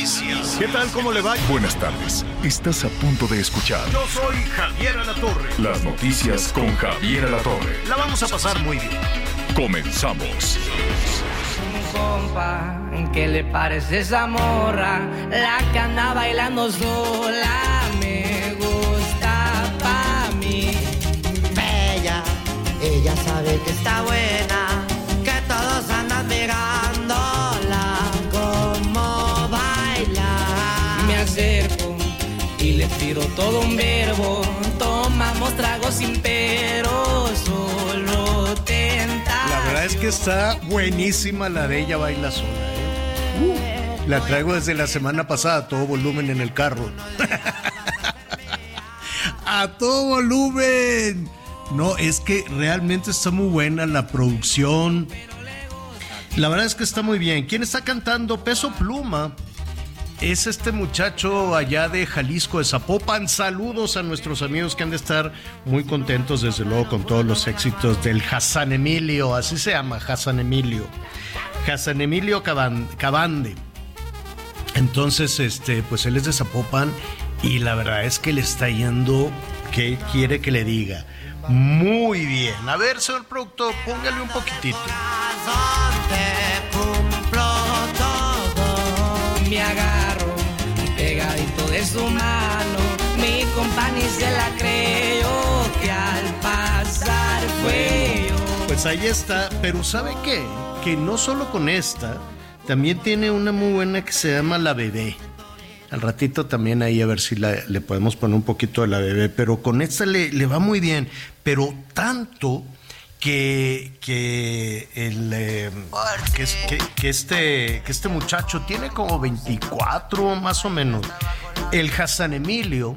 Noticias. ¿Qué tal? ¿Cómo le va? Buenas tardes. Estás a punto de escuchar Yo soy Javier Alatorre. las noticias con Javier Alatorre. La vamos a pasar muy bien. Comenzamos. compa, ¿qué le parece esa morra? La que anda bailando sola me gusta pa' mí. Bella, ella sabe que está buena, está buenísima la de ella baila sola. ¿eh? Uh, la traigo desde la semana pasada, a todo volumen en el carro. a todo volumen. No, es que realmente está muy buena la producción. La verdad es que está muy bien. ¿Quién está cantando? Peso Pluma. Es este muchacho allá de Jalisco, de Zapopan. Saludos a nuestros amigos que han de estar muy contentos, desde luego, con todos los éxitos del Hassan Emilio. Así se llama, Hassan Emilio. Hassan Emilio Caban- Cabande. Entonces, este, pues él es de Zapopan y la verdad es que le está yendo, ¿qué quiere que le diga? Muy bien. A ver, señor productor, póngale un poquitito. Me pegadito de su mano. Mi compa ni se la creyó que al pasar fue. Pues ahí está, pero ¿sabe qué? Que no solo con esta, también tiene una muy buena que se llama La Bebé. Al ratito también ahí a ver si le podemos poner un poquito de La Bebé, pero con esta le, le va muy bien, pero tanto que, que, el, que, es- que- que este, que este muchacho tiene como 24 más o menos. El Hassan Emilio,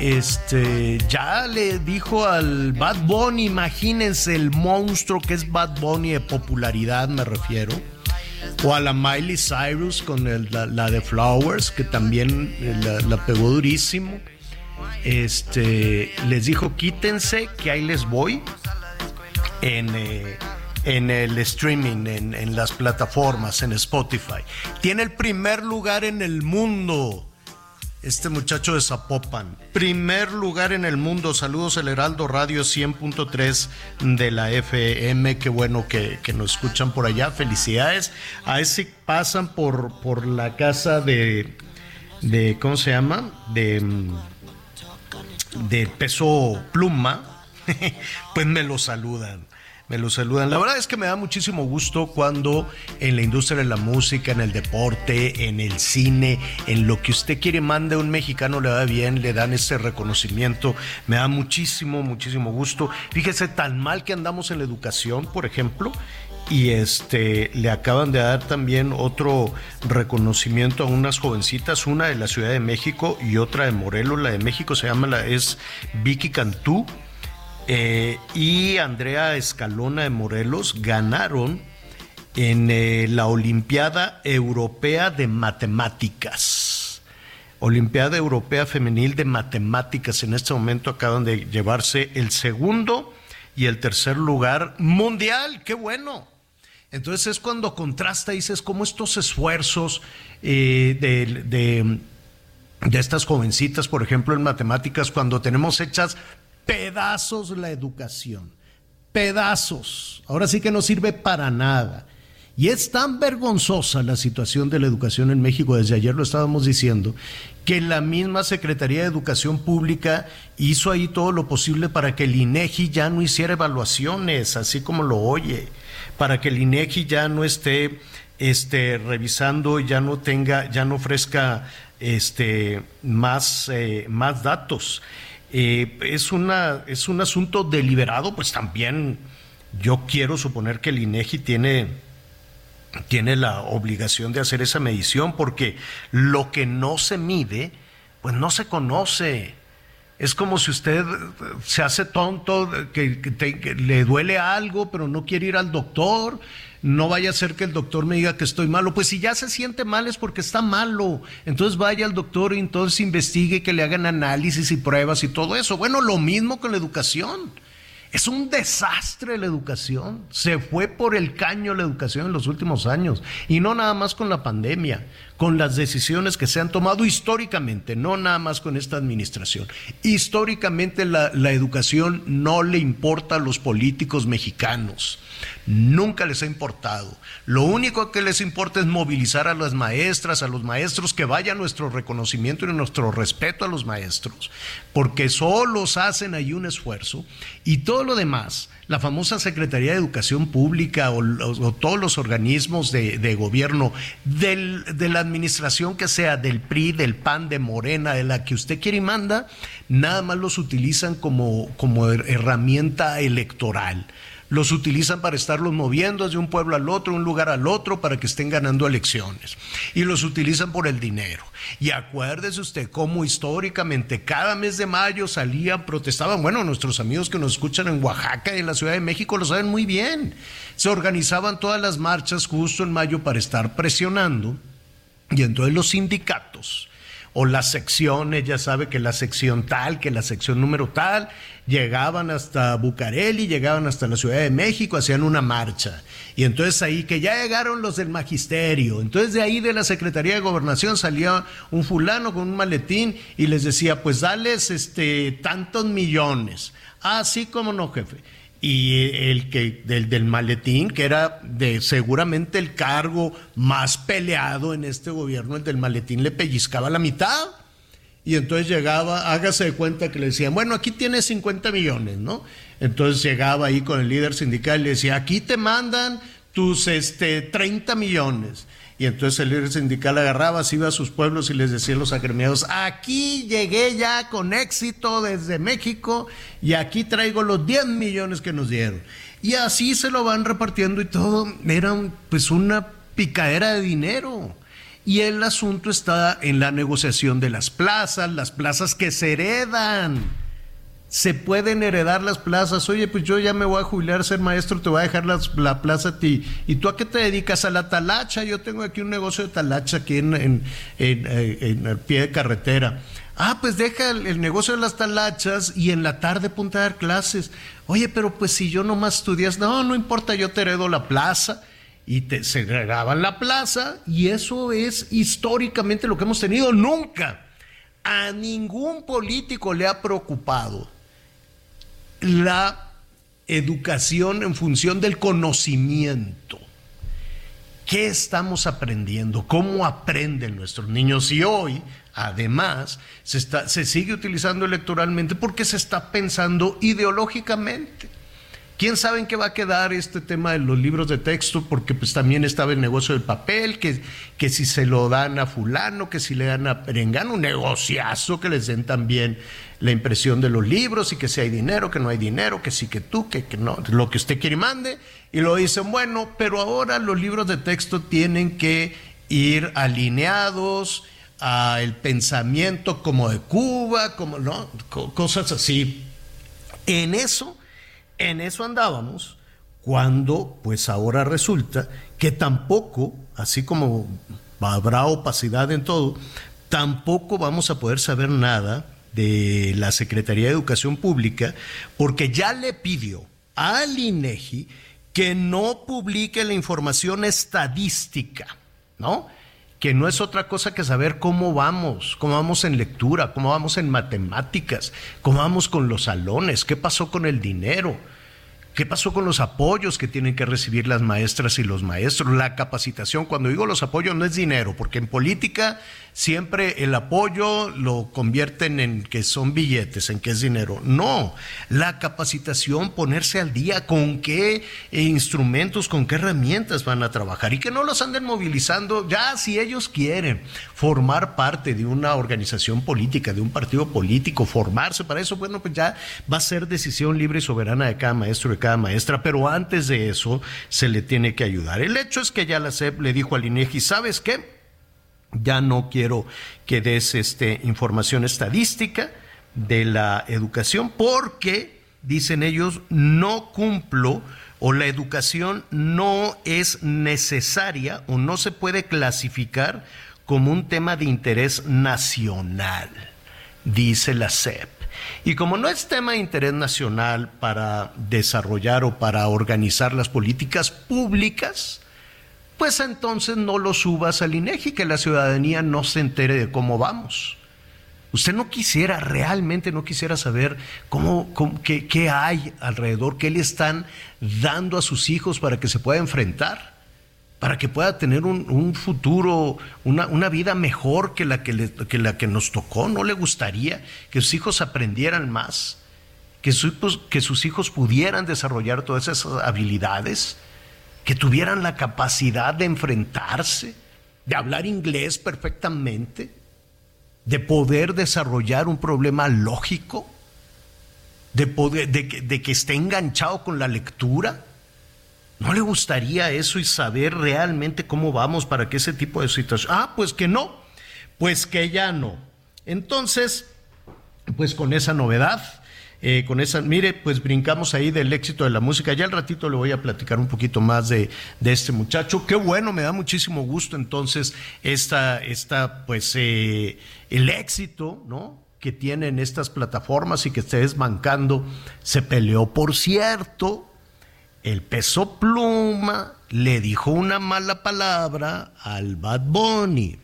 este ya le dijo al Bad Bunny, imagínense el monstruo que es Bad Bunny de popularidad, me refiero. O a la Miley Cyrus con el- la, la de Flowers, que también eh, la, la pegó durísimo. Este les dijo: quítense, que ahí les voy. En, eh, en el streaming, en, en las plataformas, en Spotify. Tiene el primer lugar en el mundo este muchacho de Zapopan. Primer lugar en el mundo. Saludos al Heraldo Radio 100.3 de la FM. Qué bueno que, que nos escuchan por allá. Felicidades. A ese pasan por, por la casa de, de. ¿Cómo se llama? De. De peso pluma. Pues me lo saludan. Me lo saludan. La verdad es que me da muchísimo gusto cuando en la industria de la música, en el deporte, en el cine, en lo que usted quiere, mande a un mexicano, le va bien, le dan ese reconocimiento. Me da muchísimo, muchísimo gusto. Fíjese tan mal que andamos en la educación, por ejemplo, y este le acaban de dar también otro reconocimiento a unas jovencitas, una de la Ciudad de México y otra de Morelos. La de México se llama la es Vicky Cantú. Eh, y Andrea Escalona de Morelos ganaron en eh, la Olimpiada Europea de Matemáticas. Olimpiada Europea Femenil de Matemáticas. En este momento acaban de llevarse el segundo y el tercer lugar mundial. ¡Qué bueno! Entonces es cuando contrasta, dices, cómo estos esfuerzos eh, de estas jovencitas, por ejemplo, en matemáticas, cuando tenemos hechas pedazos la educación, pedazos. Ahora sí que no sirve para nada. Y es tan vergonzosa la situación de la educación en México, desde ayer lo estábamos diciendo, que la misma Secretaría de Educación Pública hizo ahí todo lo posible para que el INEGI ya no hiciera evaluaciones, así como lo oye, para que el INEGI ya no esté este, revisando, ya no tenga, ya no ofrezca este, más, eh, más datos. Eh, es, una, es un asunto deliberado, pues también yo quiero suponer que el INEGI tiene tiene la obligación de hacer esa medición porque lo que no se mide, pues no se conoce. Es como si usted se hace tonto, que le duele algo, pero no quiere ir al doctor. No vaya a ser que el doctor me diga que estoy malo. Pues si ya se siente mal es porque está malo. Entonces vaya al doctor y entonces investigue que le hagan análisis y pruebas y todo eso. Bueno, lo mismo con la educación. Es un desastre la educación. Se fue por el caño la educación en los últimos años. Y no nada más con la pandemia, con las decisiones que se han tomado históricamente, no nada más con esta administración. Históricamente la, educación no le importa a los políticos mexicanos. Nunca les ha importado. Lo único que les importa es movilizar a las maestras, a los maestros, que vaya nuestro reconocimiento y nuestro respeto a los maestros, porque solos hacen ahí un esfuerzo y todo lo demás, la famosa Secretaría de Educación Pública o, todos los organismos de, gobierno, de la administración que sea, del PRI, del PAN, de Morena, de la que usted quiere y manda, nada más los utilizan como, como her- herramienta electoral los utilizan para estarlos moviendo de un pueblo al otro, un lugar al otro, para que estén ganando elecciones. Y los utilizan por el dinero. Y acuérdese usted cómo históricamente cada mes de mayo salían, protestaban. Bueno, nuestros amigos que nos escuchan en Oaxaca y en la Ciudad de México lo saben muy bien. Se organizaban todas las marchas justo en mayo para estar presionando. Y entonces los sindicatos o las secciones, ya sabe que la sección tal, que la sección número tal, llegaban hasta Bucareli, llegaban hasta la Ciudad de México, hacían una marcha. Y entonces ahí que ya llegaron los del magisterio. Entonces de ahí de la Secretaría de Gobernación salía un fulano con un maletín y les decía, pues dales este tantos millones. Ah, sí, cómo no, jefe y el que del, del maletín, que era de seguramente el cargo más peleado en este gobierno, el del maletín le pellizcaba la mitad. Y entonces llegaba, hágase de cuenta que le decían, bueno, aquí tienes 50 millones, ¿no? Entonces llegaba ahí con el líder sindical y le decía, aquí te mandan tus este, 30 millones. Y entonces el líder sindical agarraba, se iba a sus pueblos y les decía a los agremiados, aquí llegué ya con éxito desde México y aquí traigo los 10 millones que nos dieron. Y así se lo van repartiendo y todo, era pues una picadera de dinero. Y el asunto está en la negociación de las plazas, las plazas que se heredan. Se pueden heredar las plazas. Oye, pues yo ya me voy a jubilar ser maestro, te voy a dejar las- la plaza a ti. ¿Y tú a qué te dedicas? A la talacha. Yo tengo aquí un negocio de talacha aquí en, en, en, eh, el pie de carretera. Ah, pues deja el, negocio de las talachas y en la tarde ponte a dar clases. Oye, pero pues si yo nomás estudias, no, no importa, yo te heredo la plaza y te, se heredaban la plaza y eso es históricamente lo que hemos tenido. Nunca a ningún político le ha preocupado la educación en función del conocimiento. ¿Qué estamos aprendiendo? ¿Cómo aprenden nuestros niños? Y hoy, además, se, está, se sigue utilizando electoralmente porque se está pensando ideológicamente. ¿Quién sabe en qué va a quedar este tema de los libros de texto? Porque pues también estaba el negocio del papel, que, que si se lo dan a fulano, que si le dan a Perengano, un negociazo que les den también la impresión de los libros y que si hay dinero, que no hay dinero, que sí, que tú, que, que no, lo que usted quiere y mande. Y lo dicen, bueno, pero ahora los libros de texto tienen que ir alineados al pensamiento como de Cuba, como, ¿no? Co- cosas así. En eso en eso andábamos cuando pues ahora resulta que tampoco, así como habrá opacidad en todo, tampoco vamos a poder saber nada de la Secretaría de Educación Pública porque ya le pidió al INEGI que no publique la información estadística, ¿no? que no es otra cosa que saber cómo vamos, cómo vamos en lectura, cómo vamos en matemáticas, cómo vamos con los salones, qué pasó con el dinero, qué pasó con los apoyos que tienen que recibir las maestras y los maestros, la capacitación. Cuando digo los apoyos no es dinero, porque en política siempre el apoyo lo convierten en que son billetes, en que es dinero. No, la capacitación, ponerse al día con qué instrumentos, con qué herramientas van a trabajar y que no los anden movilizando ya si ellos quieren formar parte de una organización política, de un partido político, formarse para eso, bueno, pues ya va a ser decisión libre y soberana de cada maestro, de cada maestra, pero antes de eso se le tiene que ayudar. El hecho es que ya la SEP le dijo al INEGI, ¿sabes qué? Ya no quiero que des este, información estadística de la educación porque, dicen ellos, no cumplo o la educación no es necesaria o no se puede clasificar como un tema de interés nacional, dice la SEP. Y como no es tema de interés nacional para desarrollar o para organizar las políticas públicas, pues entonces no lo subas al INEGI, que la ciudadanía no se entere de cómo vamos. Usted no quisiera, realmente no quisiera saber cómo, qué, hay alrededor, qué le están dando a sus hijos para que se pueda enfrentar, para que pueda tener un, futuro, una, vida mejor que la que, que la que nos tocó. ¿No le gustaría que sus hijos aprendieran más? Que, que sus hijos pudieran desarrollar todas esas habilidades que tuvieran la capacidad de enfrentarse, de hablar inglés perfectamente, de poder desarrollar un problema lógico, de, que, esté enganchado con la lectura. ¿No le gustaría eso y saber realmente cómo vamos para que ese tipo de situación? Ah, pues que no, pues que ya no. Entonces, pues con esa novedad, eh, con esa, mire, pues brincamos ahí del éxito de la música. Ya al ratito le voy a platicar un poquito más de, este muchacho. Qué bueno, me da muchísimo gusto entonces esta, esta pues eh, el éxito, ¿no? que tienen estas plataformas y que está desbancando, se peleó. Por cierto, el peso pluma le dijo una mala palabra al Bad Bunny.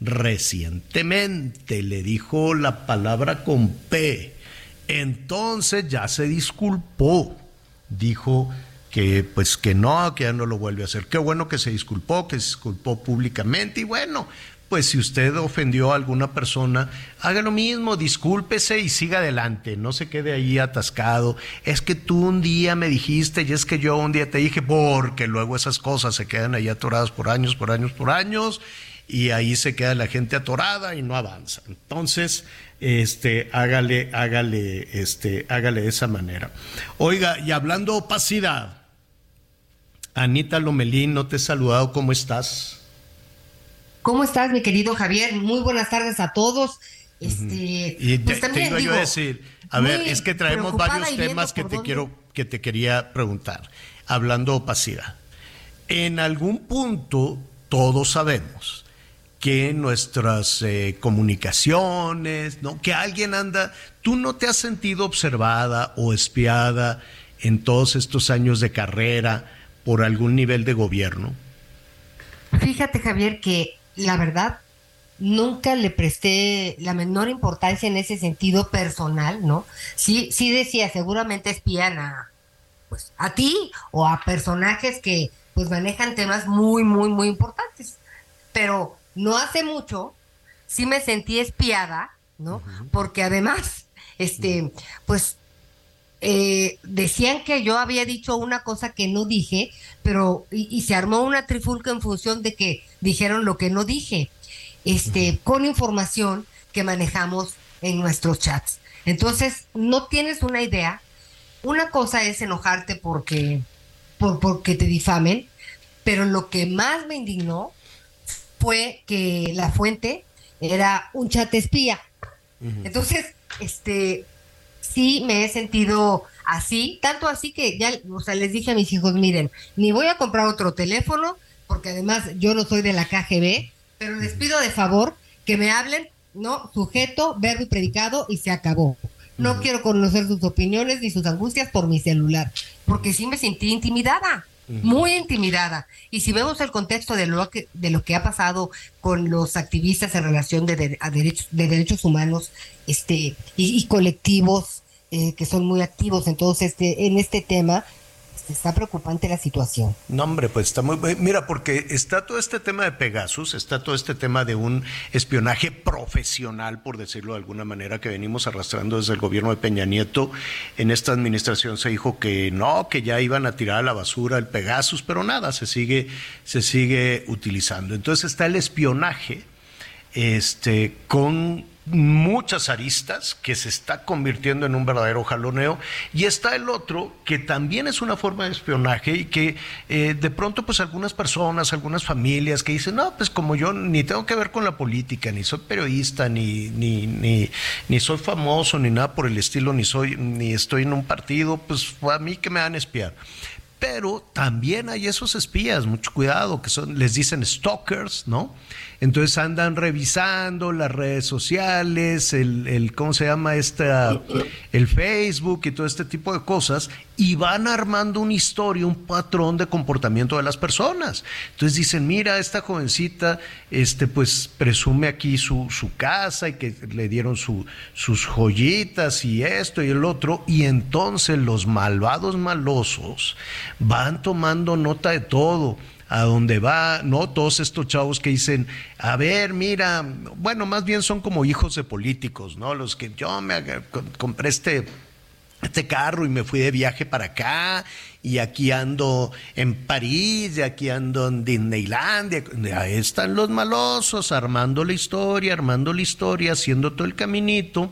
Recientemente le dijo la palabra con P entonces ya se disculpó, dijo que pues que no, que ya no lo vuelve a hacer. Qué bueno que se disculpó, que se disculpó públicamente y bueno, pues si usted ofendió a alguna persona, haga lo mismo, discúlpese y siga adelante, no se quede ahí atascado. Es que tú un día me dijiste y es que yo un día te dije, porque luego esas cosas se quedan ahí atoradas por años, por años, por años y ahí se queda la gente atorada y no avanza. Entonces, este, hágale, hágale, este, hágale de esa manera. Oiga, y hablando opacidad, Anita Lomelín, no te he saludado, ¿cómo estás? ¿Cómo estás, mi querido Javier? Muy buenas tardes a todos. Este, y pues también yo a decir, a ver, es que traemos varios temas que te quiero, que te quería preguntar. Hablando opacidad. En algún punto, todos sabemos que nuestras eh, comunicaciones, ¿no? Que alguien anda, tú no te has sentido observada o espiada en todos estos años de carrera por algún nivel de gobierno. Fíjate, Javier, que la verdad nunca le presté la menor importancia en ese sentido personal, ¿no? Sí, sí decía, seguramente espían a, pues, a ti o a personajes que pues manejan temas muy, muy, muy importantes. Pero no hace mucho sí me sentí espiada, ¿no? Porque además, este, pues eh, decían que yo había dicho una cosa que no dije, pero y, se armó una trifulca en función de que dijeron lo que no dije, este, con información que manejamos en nuestros chats. Entonces, no tienes una idea. Una cosa es enojarte porque, por, porque te difamen, pero lo que más me indignó fue que la fuente era un chat espía. Entonces, este, sí me he sentido así, tanto así que ya, o sea, les dije a mis hijos, miren, ni voy a comprar otro teléfono, porque además yo no soy de la KGB, pero les pido de favor que me hablen, no, sujeto, verbo y predicado y se acabó. No quiero conocer sus opiniones ni sus angustias por mi celular, porque sí me sentí intimidada muy intimidada. Y si vemos el contexto de lo que, de lo que ha pasado con los activistas en relación de, a derechos, de derechos humanos este, y, colectivos eh, que son muy activos en, este, en este tema, está preocupante la situación. No, hombre, pues está muy... Mira, porque está todo este tema de Pegasus, está todo este tema de un espionaje profesional, por decirlo de alguna manera, que venimos arrastrando desde el gobierno de Peña Nieto. En esta administración se dijo que no, que ya iban a tirar a la basura el Pegasus, pero nada, se sigue, se sigue utilizando. Entonces está el espionaje este, con muchas aristas que se está convirtiendo en un verdadero jaloneo y está el otro que también es una forma de espionaje y que eh, de pronto pues algunas personas, algunas familias que dicen, no, pues como yo ni tengo que ver con la política, ni soy periodista, ni, ni, ni, soy famoso, ni nada por el estilo, ni soy, ni estoy en un partido, pues a mí que me van a espiar pero también hay esos espías, mucho cuidado, que son, les dicen stalkers, ¿no? Entonces andan revisando las redes sociales, el, el ¿cómo se llama? Esta, el Facebook y todo este tipo de cosas, y van armando una historia, un patrón de comportamiento de las personas. Entonces dicen, mira, esta jovencita, este, pues presume aquí su, su casa y que le dieron su, sus joyitas y esto y el otro, y entonces los malvados malosos van tomando nota de todo a dónde va, ¿no? Todos estos chavos que dicen, a ver, mira, bueno, más bien son como hijos de políticos, ¿no? Los que yo me compré este, este carro y me fui de viaje para acá y aquí ando en París y aquí ando en Disneylandia. Ahí están los malosos armando la historia, armando la historia, haciendo todo el caminito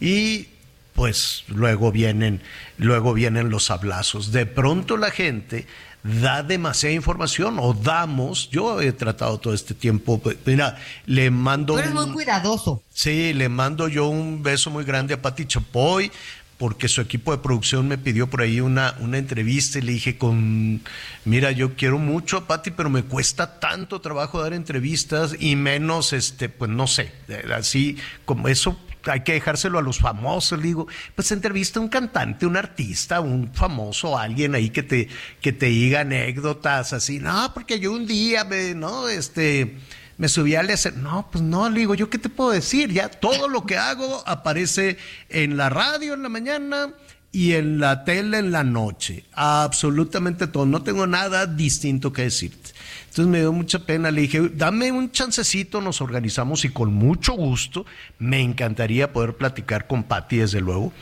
y pues luego vienen, luego vienen los hablazos. De pronto la gente da demasiada información o damos. Yo he tratado todo este tiempo. pues, Mira, le mando. Tú eres muy cuidadoso. Sí, le mando yo un beso muy grande a Pati Chapoy porque su equipo de producción me pidió por ahí una, una entrevista y le dije con, mira, yo quiero mucho a Pati, pero me cuesta tanto trabajo dar entrevistas y menos, este, pues no sé, así como eso hay que dejárselo a los famosos, le digo, pues entrevista a un cantante, un artista, un famoso, alguien ahí que te, que te diga anécdotas así, no, porque yo un día me, no, este, me subí al escenario. No, pues no, le digo, ¿yo qué te puedo decir? Ya todo lo que hago aparece en la radio en la mañana y en la tele en la noche. Absolutamente todo. No tengo nada distinto que decirte. Entonces me dio mucha pena. Le dije, dame un chancecito, nos organizamos y con mucho gusto me encantaría poder platicar con Patti, desde luego.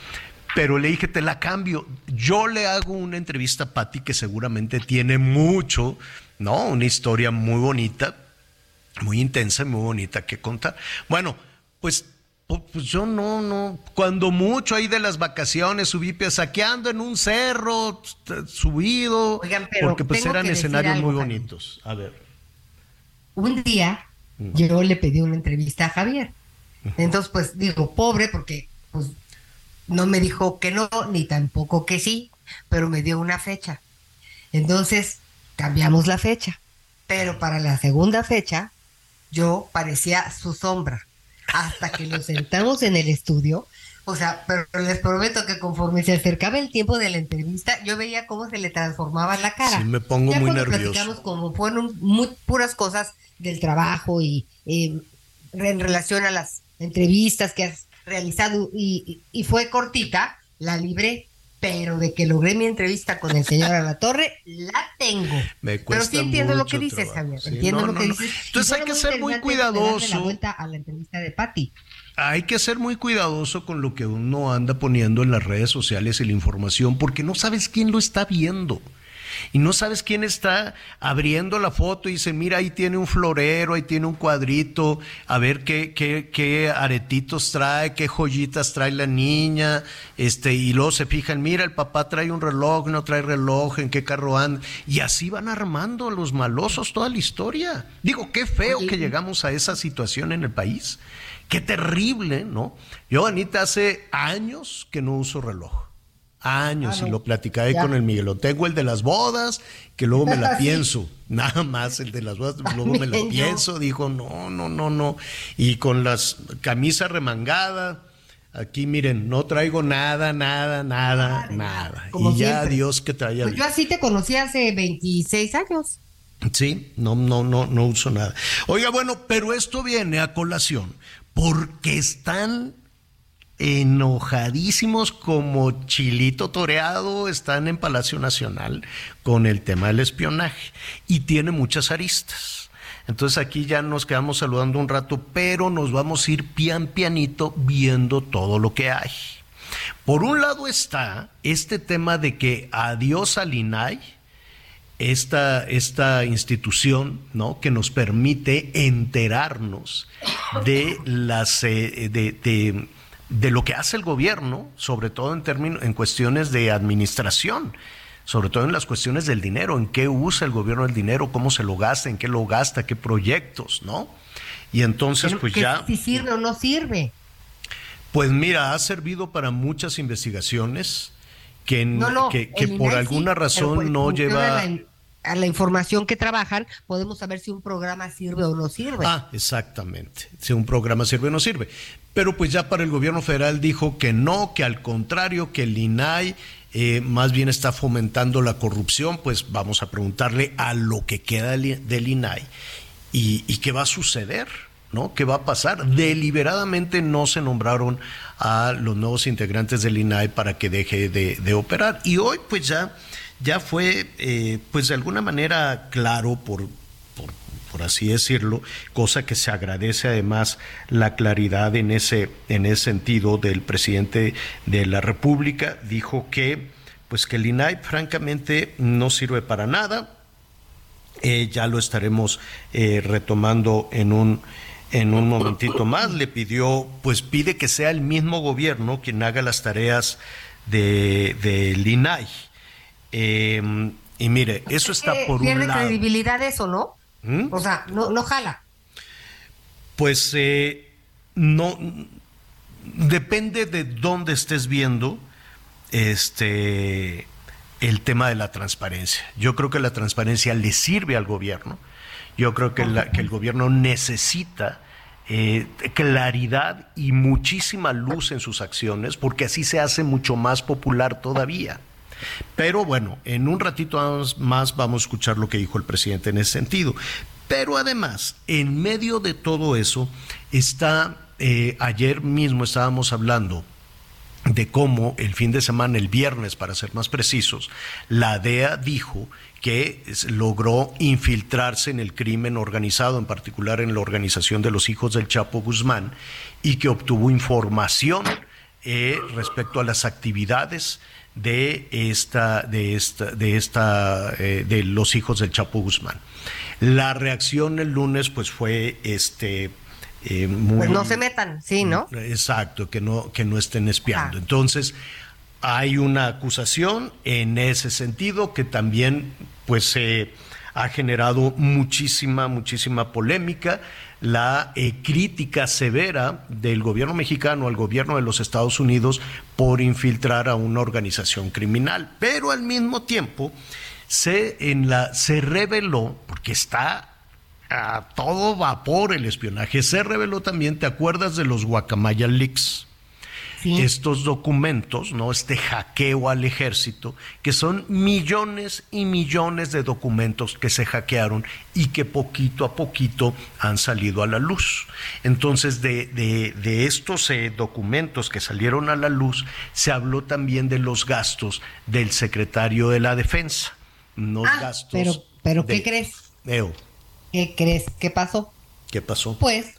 Pero le dije, te la cambio. Yo le hago una entrevista a Patti que seguramente tiene mucho, ¿no? Una historia muy bonita muy intensa y muy bonita que contar. Bueno, pues, pu- pues yo no, no, cuando mucho ahí de las vacaciones subí piasaqueando en un cerro, subido, Oigan, pero porque pues eran escenarios algo, muy bonitos. A ver. Un día yo le pedí una entrevista a Javier. Entonces, pues digo, pobre, porque pues no me dijo que no, ni tampoco que sí, pero me dio una fecha. Entonces, cambiamos la fecha. Pero para la segunda fecha, yo parecía su sombra. Hasta que nos sentamos en el estudio. O sea, pero les prometo que conforme se acercaba el tiempo de la entrevista, yo veía cómo se le transformaba la cara. Sí, me pongo Ya muy nervioso. platicamos como fueron muy puras cosas del trabajo y eh, en relación a las entrevistas que has realizado y, y- y fue cortita, la libré, pero de que logré mi entrevista con el señor Alatorre, la tengo. Me pero cuesta sí entiendo lo que dices, trabajo. Javier, Sí, entiendo no, lo no, que no. dices. Entonces hay que ser muy cuidadoso. la vuelta a la entrevista de Patti. Hay que ser muy cuidadoso con lo que uno anda poniendo en las redes sociales y la información, porque no sabes quién lo está viendo. Y no sabes quién está abriendo la foto y dice, mira, ahí tiene un florero, ahí tiene un cuadrito, a ver qué, qué, qué aretitos trae, qué joyitas trae la niña, este, y luego se fijan, mira, el papá trae un reloj, no trae reloj, en qué carro anda, y así van armando los malosos toda la historia. Digo, qué feo Oye, que llegamos a esa situación en el país. Qué terrible, ¿no? Yo, Anita, hace años que no uso reloj. Años, Ah, y lo platicaba ahí Ya. con el Miguel. Tengo el de las bodas, que luego me la pienso. Nada más el de las bodas, luego me la pienso. Dijo, no, no, no, no. Y con las camisas remangada. Aquí, miren, no traigo nada, nada, nada, Nada, nada. como y ya. Dios que traía. Pues yo así te conocí hace 26 años. Sí, no, no, no, no uso nada. Oiga, bueno, pero esto viene a colación porque están enojadísimos como chilito toreado están en Palacio Nacional con el tema del espionaje y tiene muchas aristas. Entonces aquí ya nos quedamos saludando un rato, pero nos vamos a ir pian pianito viendo todo lo que hay. Por un lado está este tema de que adiós al INAI, esta, esta institución ¿no? que nos permite enterarnos de las eh, de, de, lo que hace el gobierno, sobre todo en términos, en cuestiones de administración, sobre todo en las cuestiones del dinero, en qué usa el gobierno el dinero, cómo se lo gasta, en qué lo gasta, qué proyectos, ¿no? Y entonces, Pero pues que ya. Si sirve o no sirve. Pues mira, ha servido para muchas investigaciones que, No, no, que, por INAI alguna sí, razón por no lleva... A la, a la información que trabajan, podemos saber si un programa sirve o no sirve. Ah, exactamente. Si un programa sirve o no sirve. Pero pues ya para el gobierno federal dijo que no, que al contrario, que el INAI eh, más bien está fomentando la corrupción, pues vamos a preguntarle a lo que queda del, INAI y, qué va a suceder. ¿no? ¿Qué va a pasar? Deliberadamente no se nombraron a los nuevos integrantes del INAI para que deje de, de operar. Y hoy, pues ya, ya fue, eh, pues de alguna manera claro por, por, así decirlo, cosa que se agradece además la claridad en ese, en ese sentido del presidente de la República. Dijo que, pues que el INAI francamente no sirve para nada. Eh, ya lo estaremos eh, retomando en un en un momentito más le pidió, pues pide que sea el mismo gobierno quien haga las tareas de, del INAI. Eh, y mire, eso está Eh, por ¿Pierde un lado. credibilidad eso, no? ¿Mm? O sea, no, no jala. Pues eh, no depende de dónde estés viendo este el tema de la transparencia. Yo creo que la transparencia le sirve al gobierno. Yo creo que, la, que el gobierno necesita eh, claridad y muchísima luz en sus acciones, porque así se hace mucho más popular todavía. Pero bueno, en un ratito más vamos a escuchar lo que dijo el presidente en ese sentido. Pero además, en medio de todo eso, está, eh, ayer mismo estábamos hablando de cómo el fin de semana, el viernes para ser más precisos, la DEA dijo que logró infiltrarse en el crimen organizado, en particular en la organización de los hijos del Chapo Guzmán, y que obtuvo información eh, respecto a las actividades de esta, de esta, de esta, eh, de los hijos del Chapo Guzmán. La reacción el lunes, pues, fue este eh, muy, pues no se metan, sí, ¿no? Exacto, que no, que no estén espiando. Ah. Entonces, hay una acusación en ese sentido que también, pues, eh, ha generado muchísima, muchísima polémica. La eh, crítica severa del gobierno mexicano al gobierno de los Estados Unidos por infiltrar a una organización criminal. Pero al mismo tiempo, se, en la, se reveló, porque está a todo vapor el espionaje. Se reveló también, ¿te acuerdas de los Guacamaya Leaks? Sí. Estos documentos, ¿no? Este hackeo al ejército, que son millones y millones de documentos que se hackearon y que poquito a poquito han salido a la luz. Entonces, de, de, de estos eh, documentos que salieron a la luz, se habló también de los gastos del secretario de la Defensa. Los ah, gastos. Pero, pero de, ¿qué crees? Eo, ¿Qué crees? ¿Qué pasó? ¿Qué pasó? Pues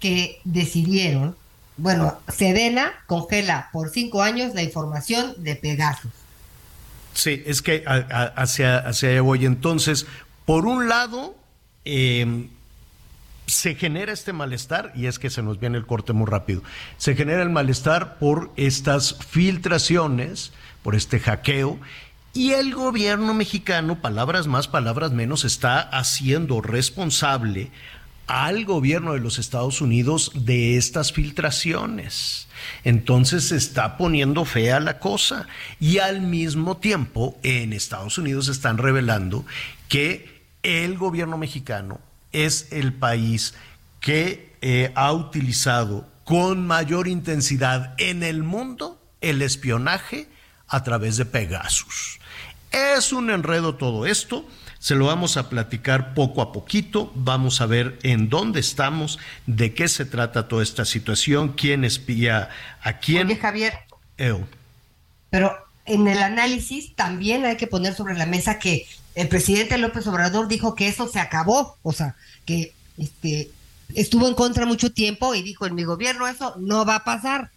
que decidieron, bueno, Sedena congela por cinco años la información de Pegasus. Sí, es que a, hacia, hacia allá voy. Entonces, por un lado, eh, se genera este malestar, y es que se nos viene el corte muy rápido, se genera el malestar por estas filtraciones, por este hackeo, y el gobierno mexicano, palabras más, palabras menos, está haciendo responsable al gobierno de los Estados Unidos de estas filtraciones. Entonces se está poniendo fea la cosa. Y al mismo tiempo, en Estados Unidos están revelando que el gobierno mexicano es el país que eh, ha utilizado con mayor intensidad en el mundo el espionaje a través de Pegasus. Es un enredo todo esto. Se lo vamos a platicar poco a poquito, vamos a ver en dónde estamos, de qué se trata toda esta situación, quién espía a quién. Oye, Javier. Eu. Pero en el análisis también hay que poner sobre la mesa que el presidente López Obrador dijo que eso se acabó, o sea, que este estuvo en contra mucho tiempo y dijo en mi gobierno eso no va a pasar.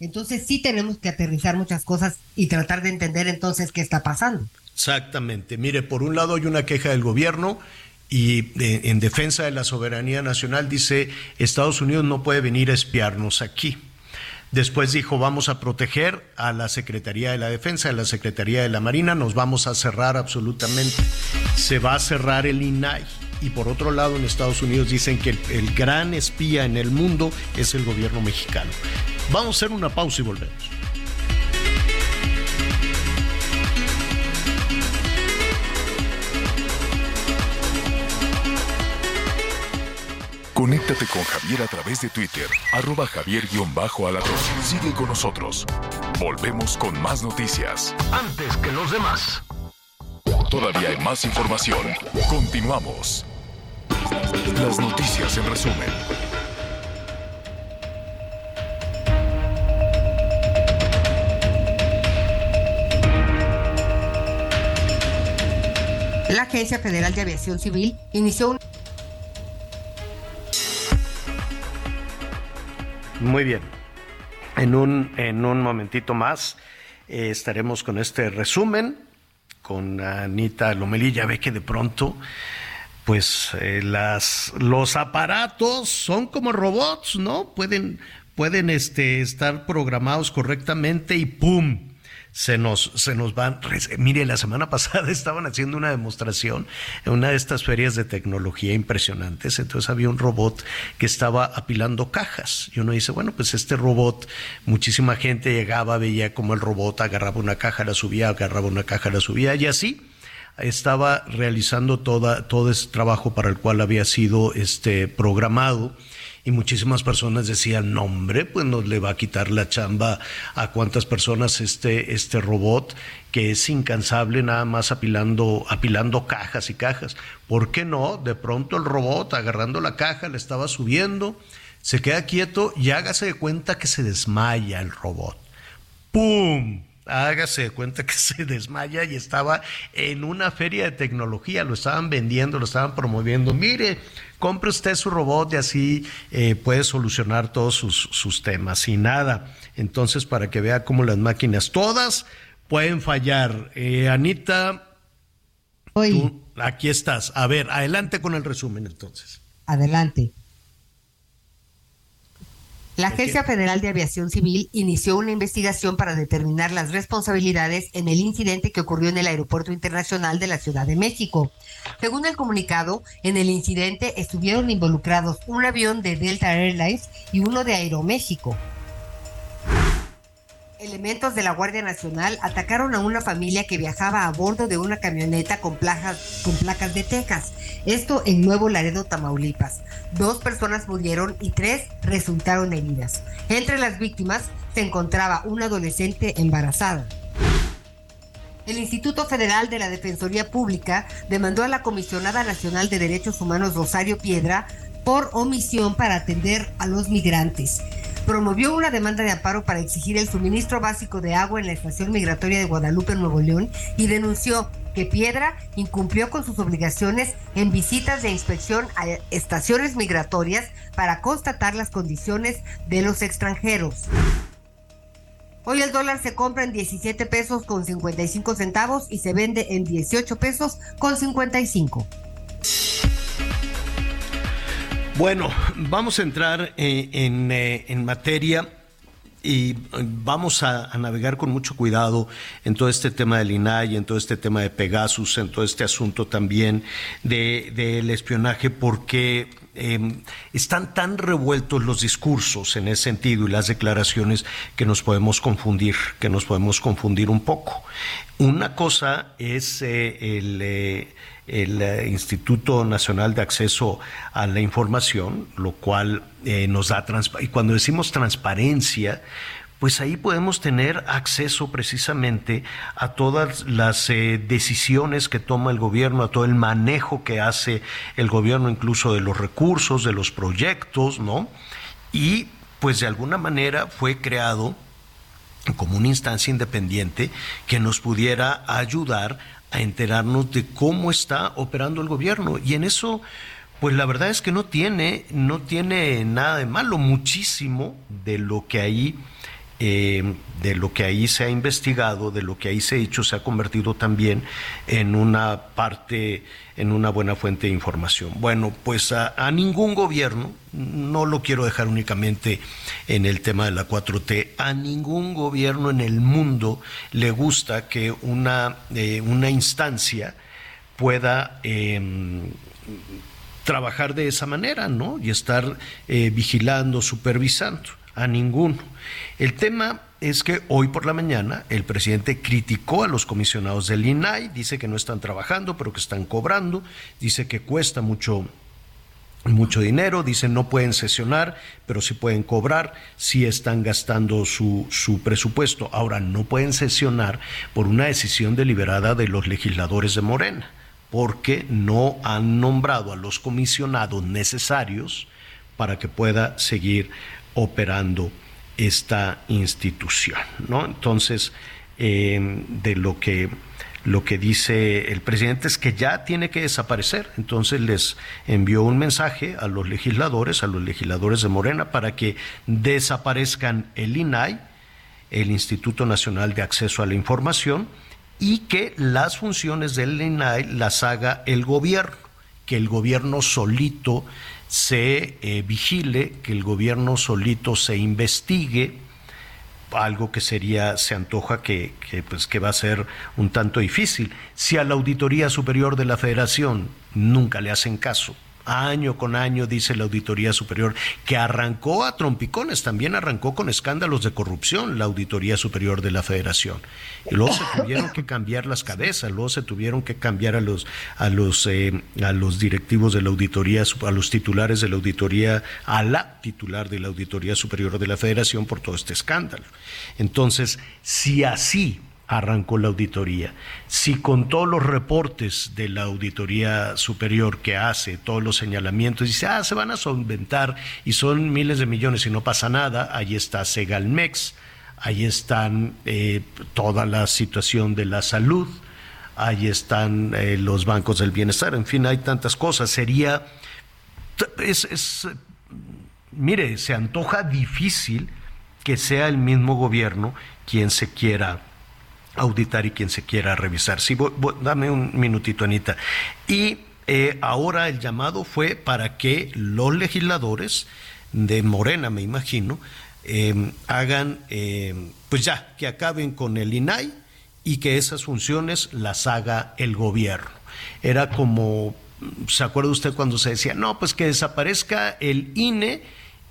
Entonces sí tenemos que aterrizar muchas cosas y tratar de entender entonces qué está pasando. Exactamente. Mire, por un lado hay una queja del gobierno y de- en defensa de la soberanía nacional dice Estados Unidos no puede venir a espiarnos aquí. Después dijo vamos a proteger a la Secretaría de la Defensa, a la Secretaría de la Marina, nos vamos a cerrar absolutamente. Se va a cerrar el INAI. Y por otro lado, en Estados Unidos dicen que el, el gran espía en el mundo es el gobierno mexicano. Vamos a hacer una pausa y volvemos. Conéctate con Javier a través de Twitter, arroba javier-alatón. Sigue con nosotros. Volvemos con más noticias. Antes que los demás. Todavía hay más información. Continuamos. Las noticias en resumen. La Agencia Federal de Aviación Civil inició un Muy bien. En un, en un momentito más eh, estaremos con este resumen con Anita Lomelí. Ya ve que de pronto, pues eh, las, los aparatos son como robots, ¿no? Pueden, pueden este, estar programados correctamente y ¡pum! Se nos, se nos van. Mire, la semana pasada estaban haciendo una demostración en una de estas ferias de tecnología impresionantes. Entonces había un robot que estaba apilando cajas. Y uno dice, bueno, pues este robot, muchísima gente llegaba, veía como el robot agarraba una caja, la subía, agarraba una caja, la subía, y así estaba realizando toda, todo ese trabajo para el cual había sido este, programado y muchísimas personas decían, no hombre, pues nos le va a quitar la chamba a cuántas personas este, este robot que es incansable nada más apilando, apilando cajas y cajas. ¿Por qué no? De pronto el robot agarrando la caja, le estaba subiendo, se queda quieto y hágase de cuenta que se desmaya el robot. ¡Pum! Hágase de cuenta que se desmaya y estaba en una feria de tecnología, lo estaban vendiendo, lo estaban promoviendo. Mire, compre usted su robot y así eh, puede solucionar todos sus, sus temas y nada. Entonces, para que vea cómo las máquinas todas pueden fallar. Eh, Anita, Hoy, tú, aquí estás. A ver, adelante con el resumen entonces. adelante. La Agencia Federal de Aviación Civil inició una investigación para determinar las responsabilidades en el incidente que ocurrió en el Aeropuerto Internacional de la Ciudad de México. Según el comunicado, en el incidente estuvieron involucrados un avión de Delta Airlines y uno de Aeroméxico. Elementos de la Guardia Nacional atacaron a una familia que viajaba a bordo de una camioneta con placas, de Texas. Esto en Nuevo Laredo, Tamaulipas. Dos personas murieron y tres resultaron heridas. Entre las víctimas se encontraba una adolescente embarazada. El Instituto Federal de la Defensoría Pública demandó a la Comisionada Nacional de Derechos Humanos Rosario Piedra por omisión para atender a los migrantes. Promovió una demanda de amparo para exigir el suministro básico de agua en la estación migratoria de Guadalupe, Nuevo León, y denunció que Piedra incumplió con sus obligaciones en visitas de inspección a estaciones migratorias para constatar las condiciones de los extranjeros. Hoy el dólar se compra en 17 pesos con 55 centavos y se vende en 18 pesos con 55. Bueno, vamos a entrar eh, en, eh, en materia y eh, vamos a, navegar con mucho cuidado en todo este tema del INAI, en todo este tema de Pegasus, en todo este asunto también de- del espionaje, porque eh, están tan revueltos los discursos en ese sentido y las declaraciones que nos podemos confundir, que nos podemos confundir un poco. Una cosa es el, el, eh, Instituto Nacional de Acceso a la Información, lo cual eh, nos da transparencia. Y cuando decimos transparencia, pues ahí podemos tener acceso precisamente a todas las eh, decisiones que toma el gobierno, a todo el manejo que hace el gobierno, incluso de los recursos, de los proyectos, ¿no? Y pues de alguna manera fue creado como una instancia independiente que nos pudiera ayudar a enterarnos de cómo está operando el gobierno. Y en eso, pues la verdad es que no tiene, no tiene nada de malo, muchísimo de lo que ahí eh, de lo que ahí se ha investigado, de lo que ahí se ha hecho, se ha convertido también en una parte, en una buena fuente de información. Bueno, pues a, ningún gobierno, no lo quiero dejar únicamente en el tema de la 4T, a ningún gobierno en el mundo le gusta que una, eh, una instancia pueda... Em, trabajar de esa manera, ¿no? Y estar eh, vigilando, supervisando a ninguno. El tema es que hoy por la mañana el presidente criticó a los comisionados del INAI, dice que no están trabajando, pero que están cobrando, dice que cuesta mucho mucho dinero, dice no pueden sesionar, pero sí pueden cobrar, sí están gastando su, su presupuesto. Ahora, no pueden sesionar por una decisión deliberada de los legisladores de Morena, porque no han nombrado a los comisionados necesarios para que pueda seguir operando esta institución. ¿no? Entonces, eh, de lo que, lo que dice el presidente es que ya tiene que desaparecer. Entonces les envió un mensaje a los legisladores, a los legisladores de Morena, para que desaparezcan el INAI, el Instituto Nacional de Acceso a la Información, y que las funciones del INAI las haga el gobierno, que el gobierno solito se eh, vigile, que el gobierno solito se investigue, algo que sería, se antoja que, que, pues, que va a ser un tanto difícil. Si a la Auditoría Superior de la Federación nunca le hacen caso, año con año, dice la Auditoría Superior, que arrancó a trompicones, también arrancó con escándalos de corrupción la Auditoría Superior de la Federación. Y luego se tuvieron que cambiar las cabezas, luego se tuvieron que cambiar a los, a los, eh, a los directivos de la Auditoría, a los titulares de la Auditoría, a la titular de la Auditoría Superior de la Federación por todo este escándalo. Entonces, si así arrancó la auditoría. Si con todos los reportes de la auditoría superior que hace, todos los señalamientos, dice, ah, se van a solventar y son miles de millones y no pasa nada, ahí está Segalmex, ahí están eh, toda la situación de la salud, ahí están eh, los bancos del bienestar, en fin, hay tantas cosas. Sería, es, es, mire, se antoja difícil que sea el mismo gobierno quien se quiera auditar y quien se quiera revisar. Sí, dame un minutito, Anita. Y eh, ahora el llamado fue para que los legisladores de Morena, me imagino, em, hagan, em, pues ya, que acaben con el INAI y que esas funciones las haga el gobierno. Era como, ¿se acuerda usted cuando se decía, no, pues que desaparezca el INE?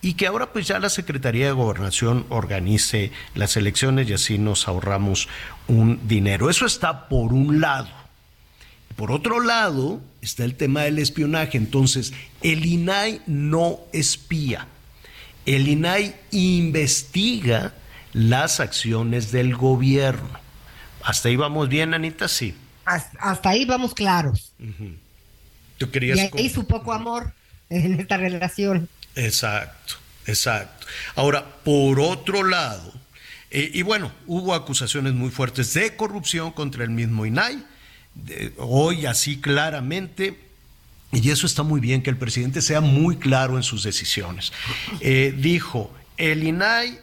Y que ahora pues ya la Secretaría de Gobernación organice las elecciones y así nos ahorramos un dinero. Eso está por un lado. Por otro lado está el tema del espionaje. Entonces, el INAI no espía. El INAI investiga las acciones del gobierno. ¿Hasta ahí vamos bien, Anita? Sí. Hasta, ahí vamos claros. ¿Tú querías y ahí su poco amor en esta relación. Exacto, exacto. Ahora, por otro lado, eh, y bueno, hubo acusaciones muy fuertes de corrupción contra el mismo INAI, hoy así claramente, y eso está muy bien, que el presidente sea muy claro en sus decisiones. Eh, dijo, el INAI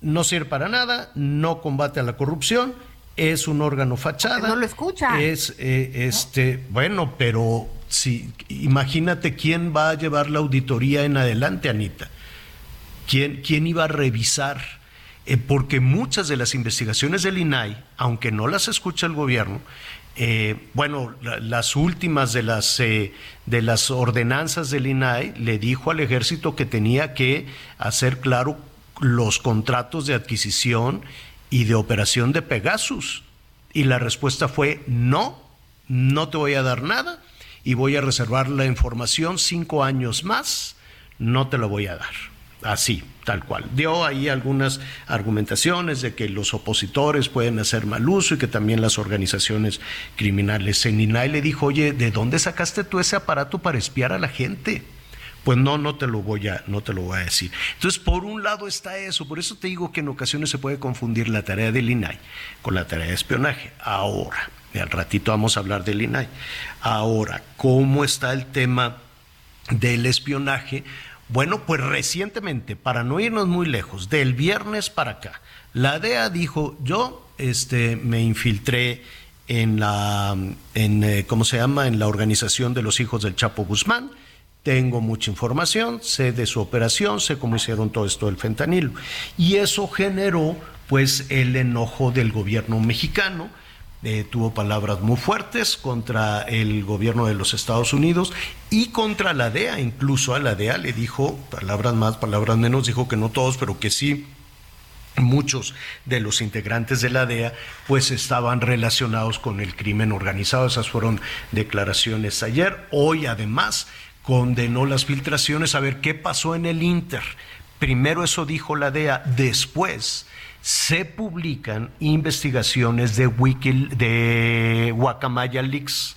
no sirve para nada, no combate a la corrupción, es un órgano fachada. No lo escucha. Es, eh, este, bueno, pero Sí, imagínate quién va a llevar la auditoría en adelante, Anita. ¿Quién, quién iba a revisar? Eh, porque muchas de las investigaciones del INAI, aunque no las escucha el gobierno, eh, bueno, las últimas de las, eh, de las ordenanzas del INAI le dijo al ejército que tenía que hacer claro los contratos de adquisición y de operación de Pegasus. Y la respuesta fue no, no te voy a dar nada y voy a reservar la información cinco años más, no te la voy a dar. así, tal cual. Dio ahí algunas argumentaciones de que los opositores pueden hacer mal uso y que también las organizaciones criminales. En INAI le dijo, oye, ¿de dónde sacaste tú ese aparato para espiar a la gente? Pues no, no te lo voy a, no te lo voy a decir. Entonces, por un lado está eso, por eso te digo que en ocasiones se puede confundir la tarea del INAI con la tarea de espionaje. Ahora, al ratito vamos a hablar del INAI. Ahora, ¿cómo está el tema del espionaje? Bueno, pues recientemente, para no irnos muy lejos, del viernes para acá, la DEA dijo, yo este, me infiltré en la, en, eh, ¿cómo se llama?, en la organización de los hijos del Chapo Guzmán, tengo mucha información, sé de su operación, sé cómo hicieron todo esto del fentanilo. Y eso generó, pues, el enojo del gobierno mexicano, eh, tuvo palabras muy fuertes contra el gobierno de los Estados Unidos y contra la DEA. Incluso a la DEA le dijo, palabras más, palabras menos, dijo que no todos, pero que sí muchos de los integrantes de la DEA pues estaban relacionados con el crimen organizado. Esas fueron declaraciones ayer. Hoy además condenó las filtraciones a ver qué pasó en el Inter. Primero eso dijo la DEA, después se publican investigaciones de, Wiki, Guacamaya Leaks.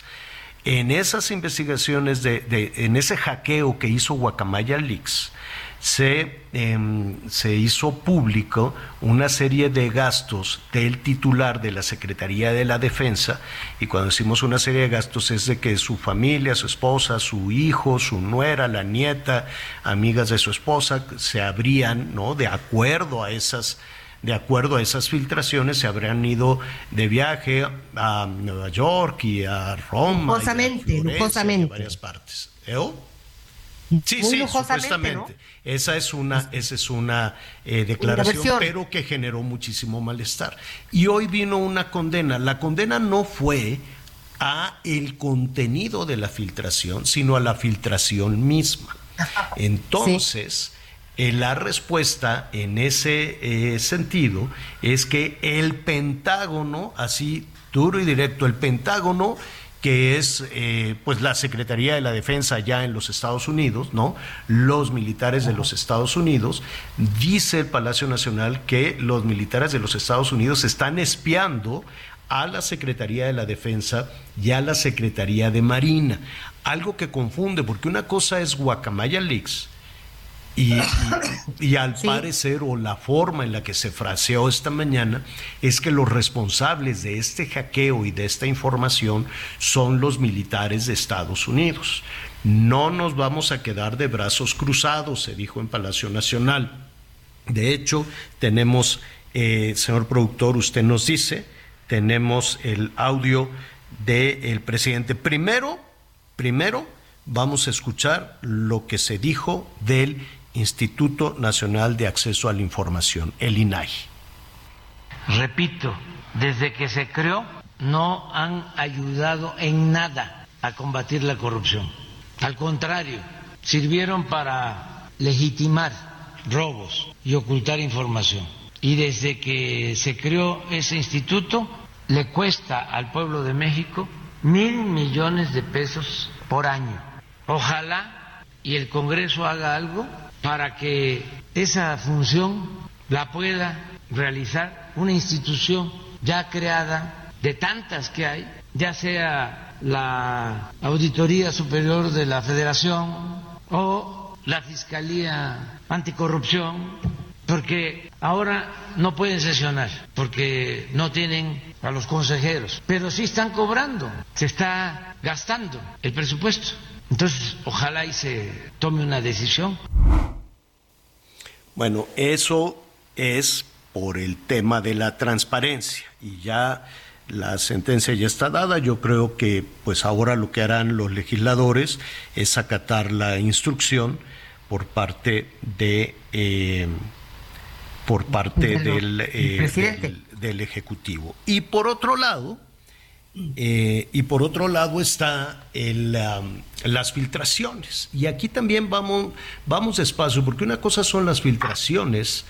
En esas investigaciones, de, en ese hackeo que hizo Guacamaya Leaks, se, em, se, hizo público una serie de gastos del titular de la Secretaría de la Defensa, y cuando decimos una serie de gastos es de que su familia, su esposa, su hijo, su nuera, la nieta, amigas de su esposa, se habrían, ¿no? De acuerdo a esas de acuerdo a esas filtraciones, se habrían ido de viaje a Nueva York y a Roma. Lujosamente, lujosamente. varias partes. ¿Eh? Sí, sí, supuestamente. Esa es una, esa es una eh, declaración, pero que generó muchísimo malestar. Y hoy vino una condena. La condena no fue a el contenido de la filtración, sino a la filtración misma. Entonces, eh, la respuesta en ese eh, sentido es que el Pentágono, así duro y directo, el Pentágono que es eh, pues la Secretaría de la Defensa ya en los Estados Unidos, ¿no? Los militares de los Estados Unidos, dice el Palacio Nacional que los militares de los Estados Unidos están espiando a la Secretaría de la Defensa y a la Secretaría de Marina. Algo que confunde, porque una cosa es Guacamaya Leaks, y, al parecer, o la forma en la que se fraseó esta mañana, es que los responsables de este hackeo y de esta información son los militares de Estados Unidos. No nos vamos a quedar de brazos cruzados, se dijo en Palacio Nacional. De hecho, tenemos, eh, señor productor, usted nos dice, tenemos el audio del presidente. Primero, primero, vamos a escuchar lo que se dijo del Instituto Nacional de Acceso a la Información, el INAI. Repito, desde que se creó no han ayudado en nada a combatir la corrupción. Al contrario, sirvieron para legitimar robos y ocultar información. Y desde que se creó ese instituto, le cuesta al pueblo de México mil millones de pesos por año. Ojalá y el Congreso haga algo para que esa función la pueda realizar una institución ya creada de tantas que hay, ya sea la Auditoría Superior de la Federación o la Fiscalía Anticorrupción, porque ahora no pueden sesionar, porque no tienen a los consejeros, pero sí están cobrando, se está gastando el presupuesto. Entonces, ojalá y se tome una decisión. Bueno, eso es por el tema de la transparencia y ya la sentencia ya está dada. Yo creo que pues ahora lo que harán los legisladores es acatar la instrucción por parte de eh, por parte del, eh, del ejecutivo. Y por otro lado, eh, y por otro lado está el, las filtraciones. Y aquí también vamos, vamos despacio, porque una cosa son las filtraciones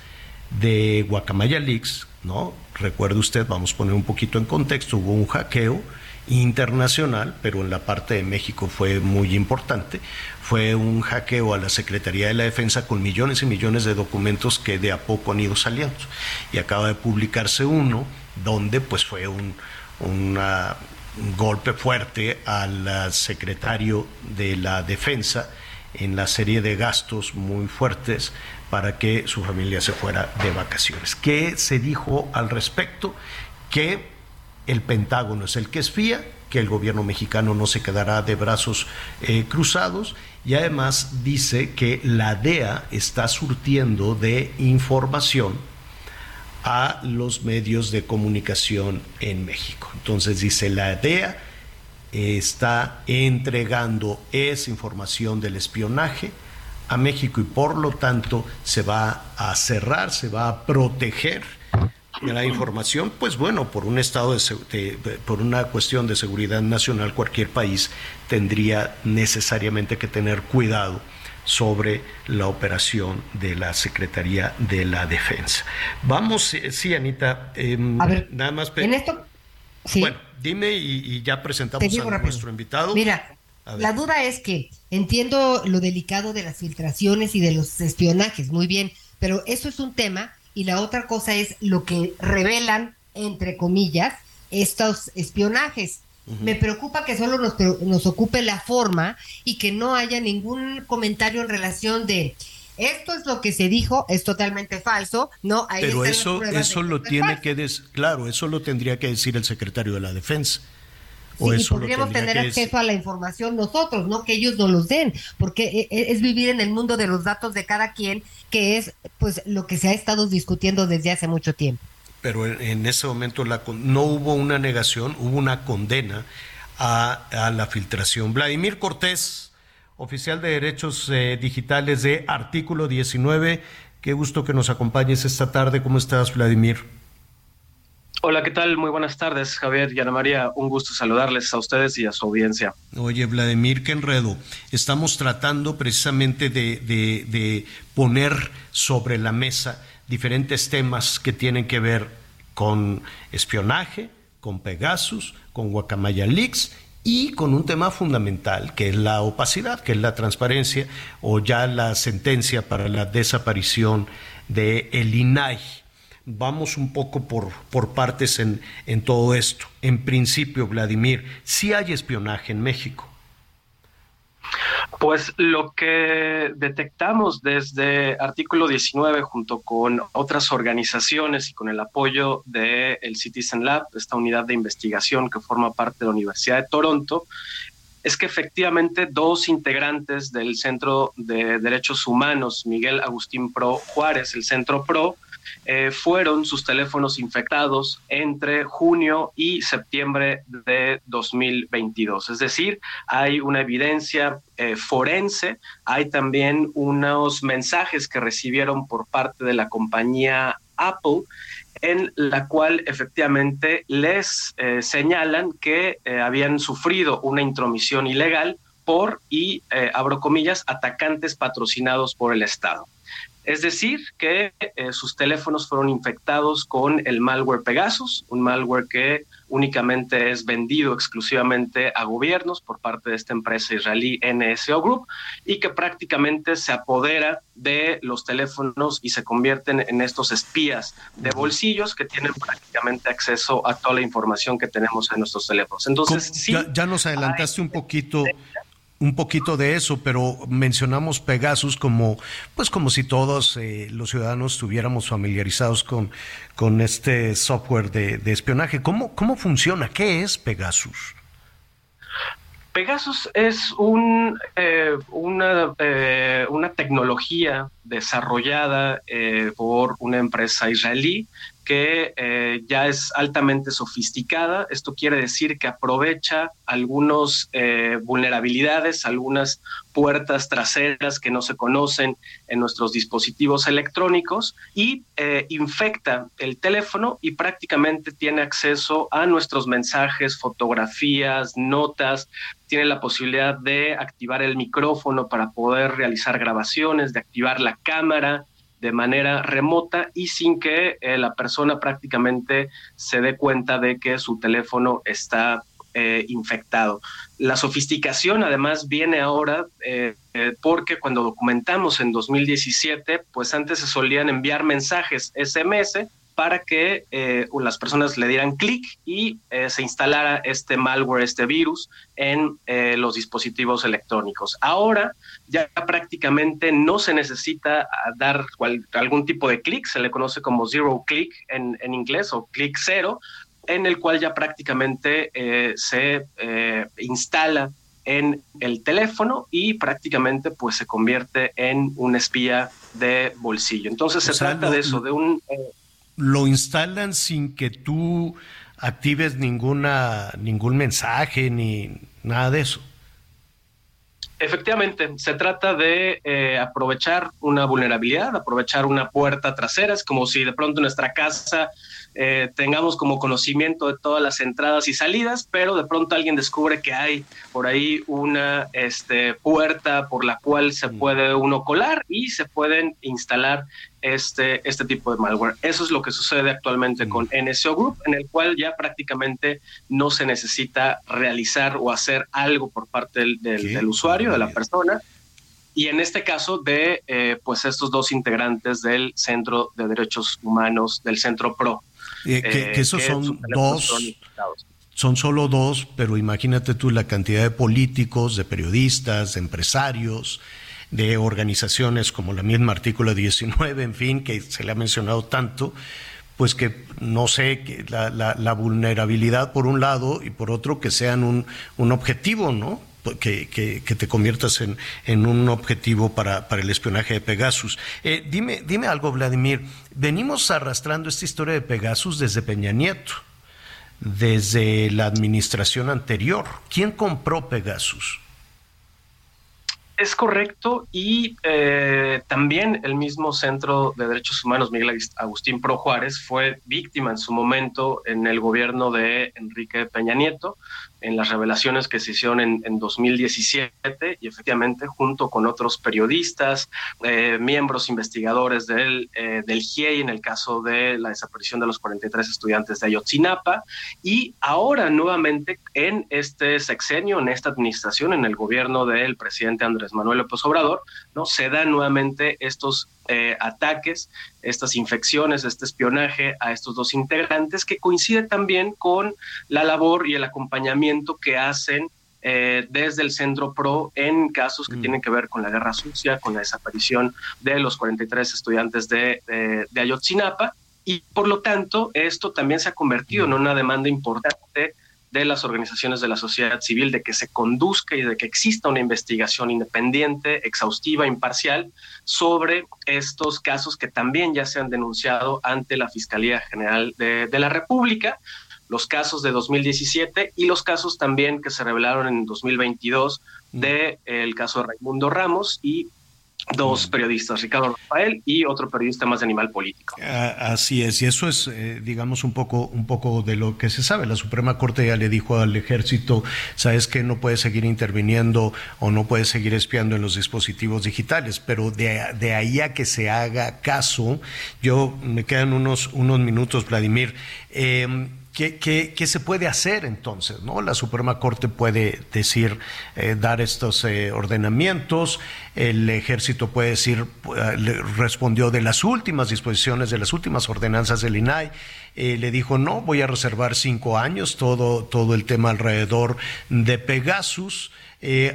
de Guacamaya Leaks, ¿no? Recuerde usted, vamos a poner un poquito en contexto, hubo un hackeo internacional, pero en la parte de México fue muy importante, fue un hackeo a la Secretaría de la Defensa con millones y millones de documentos que de a poco han ido saliendo. Y acaba de publicarse uno donde pues fue un, una, un golpe fuerte al secretario de la Defensa en la serie de gastos muy fuertes para que su familia se fuera de vacaciones. ¿Qué se dijo al respecto? Que el Pentágono es el que espía, que el gobierno mexicano no se quedará de brazos eh, cruzados y además dice que la DEA está surtiendo de información a los medios de comunicación en México. Entonces dice la DEA está entregando esa información del espionaje a México y por lo tanto se va a cerrar, se va a proteger la información, pues bueno, por un estado de, por una cuestión de seguridad nacional, cualquier país tendría necesariamente que tener cuidado sobre la operación de la Secretaría de la Defensa. Vamos, eh, sí, Anita, em, a ver, nada más. En esto, Bueno, dime y, ya presentamos a nuestro invitado. Mira, la duda es que entiendo lo delicado de las filtraciones y de los espionajes, muy bien, pero eso es un tema y la otra cosa es lo que revelan, entre comillas, estos espionajes. Me preocupa que solo nos, nos ocupe la forma y que no haya ningún comentario en relación de esto es lo que se dijo, es totalmente falso, no Pero eso eso lo tiene que des, claro, eso lo tendría que decir el secretario de la Defensa. O sí, podríamos tener acceso a la información nosotros, no que ellos nos los den, porque e, e, es vivir en el mundo de los datos de cada quien, que es pues lo que se ha estado discutiendo desde hace mucho tiempo. Pero en ese momento la, no hubo una negación, hubo una condena a, a la filtración. Vladimir Cortés, oficial de Derechos eh, Digitales de Artículo 19, qué gusto que nos acompañes esta tarde. ¿Cómo estás, Vladimir? Hola, ¿qué tal? Muy buenas tardes, Javier y Ana María. Un gusto saludarles a ustedes y a su audiencia. Oye, Vladimir, qué enredo. Estamos tratando precisamente de, de, poner sobre la mesa diferentes temas que tienen que ver con espionaje, con Pegasus, con Guacamaya Leaks y con un tema fundamental que es la opacidad, que es la transparencia o ya la sentencia para la desaparición de el INAI vamos un poco por, por partes en, en todo esto. En principio, Vladimir, ¿sí hay espionaje en México? Pues lo que detectamos desde artículo 19 junto con otras organizaciones y con el apoyo del el Citizen Lab, esta unidad de investigación que forma parte de la Universidad de Toronto, es que efectivamente dos integrantes del Centro de Derechos Humanos, Miguel Agustín Pro Juárez, el Centro Pro, eh, fueron sus teléfonos infectados entre junio y septiembre de 2022. Es decir, hay una evidencia eh, forense, hay también unos mensajes que recibieron por parte de la compañía Apple en la cual efectivamente les eh, señalan que habían sufrido una intromisión ilegal por, y abro comillas, atacantes patrocinados por el Estado. Es decir, que eh, sus teléfonos fueron infectados con el malware Pegasus, un malware que únicamente es vendido exclusivamente a gobiernos por parte de esta empresa israelí NSO Group y que prácticamente se apodera de los teléfonos y se convierten en estos espías de bolsillos que tienen prácticamente acceso a toda la información que tenemos en nuestros teléfonos. Entonces, sí, ya, nos adelantaste un poquito un poquito de eso, pero mencionamos Pegasus como, pues como si todos eh, los ciudadanos estuviéramos familiarizados con, con este software de, espionaje. ¿Cómo, ¿Cómo funciona? ¿Qué es Pegasus? Pegasus es un, eh, una, eh, una, tecnología desarrollada por una empresa israelí que eh, ya es altamente sofisticada. Esto quiere decir que aprovecha algunas eh, vulnerabilidades, algunas puertas traseras que no se conocen en nuestros dispositivos electrónicos y eh, infecta el teléfono y prácticamente tiene acceso a nuestros mensajes, fotografías, notas, tiene la posibilidad de activar el micrófono para poder realizar grabaciones, de activar la cámara, de manera remota y sin que eh, la persona prácticamente se dé cuenta de que su teléfono está eh, infectado. La sofisticación además viene ahora eh, porque cuando documentamos en 2017, pues antes se solían enviar mensajes SMS para que eh, las personas le dieran clic y eh, se instalara este malware, este virus en eh, los dispositivos electrónicos. Ahora ya prácticamente no se necesita ah, dar algún tipo de clic, se le conoce como zero click en, en inglés o clic cero, en el cual ya prácticamente se instala en el teléfono y prácticamente pues se convierte en un espía de bolsillo. Entonces se trata de eso, de un lo instalan sin que tú actives ninguna, ningún mensaje ni nada de eso. Efectivamente, se trata de eh, aprovechar una vulnerabilidad, aprovechar una puerta trasera. Es como si de pronto nuestra casa eh, tengamos como conocimiento de todas las entradas y salidas, pero de pronto alguien descubre que hay por ahí una este, puerta por la cual se mm. puede uno colar y se pueden instalar este, este tipo de malware. Eso es lo que sucede actualmente mm. con NSO Group, en el cual ya prácticamente no se necesita realizar o hacer algo por parte del, usuario, de la persona, y en este caso de eh, pues estos dos integrantes del Centro de Derechos Humanos, del Centro PRO. Eh, que, esos son dos, son solo dos, pero imagínate tú la cantidad de políticos, de periodistas, de empresarios, de organizaciones como la misma artículo 19, en fin, que se le ha mencionado tanto, pues que no sé, que la, la, vulnerabilidad por un lado y por otro que sean un, un objetivo, ¿no? Que, que, te conviertas en, en un objetivo para, para, el espionaje de Pegasus. Eh, dime, dime algo, Vladimir. Venimos arrastrando esta historia de Pegasus desde Peña Nieto, desde la administración anterior. ¿Quién compró Pegasus? Es correcto y eh, también el mismo Centro de Derechos Humanos, Miguel Agustín Pro Juárez, fue víctima en su momento en el gobierno de Enrique Peña Nieto en las revelaciones que se hicieron en, 2017 y efectivamente junto con otros periodistas, eh, miembros investigadores del, eh, del GIEI en el caso de la desaparición de los 43 estudiantes de Ayotzinapa y ahora nuevamente en este sexenio, en esta administración, en el gobierno del presidente Andrés Manuel López Obrador, ¿no? se dan nuevamente estos eh, ataques, estas infecciones, este espionaje a estos dos integrantes, que coincide también con la labor y el acompañamiento que hacen eh, desde el Centro PRO en casos que mm. tienen que ver con la guerra sucia, con la desaparición de los 43 estudiantes de, de Ayotzinapa. Y por lo tanto, esto también se ha convertido en una demanda importante de las organizaciones de la sociedad civil de que se conduzca y de que exista una investigación independiente, exhaustiva, imparcial sobre estos casos que también ya se han denunciado ante la Fiscalía General de, la República los casos de 2017 y los casos también que se revelaron en 2022 de el caso de Raimundo Ramos y dos periodistas, Ricardo Rafael y otro periodista más de animal político. Ah, así es, y eso es, eh, digamos, un poco, un poco de lo que se sabe. La Suprema Corte ya le dijo al ejército, sabes que no puede seguir interviniendo o no puede seguir espiando en los dispositivos digitales, pero de, de ahí a que se haga caso, yo me quedan unos, unos minutos, Vladimir. Eh, ¿Qué, se puede hacer entonces? ¿no? La Suprema Corte puede decir, eh, dar estos eh, ordenamientos, el ejército puede decir, eh, respondió de las últimas disposiciones, de las últimas ordenanzas del INAI, le dijo, no, voy a reservar cinco años todo, todo el tema alrededor de Pegasus.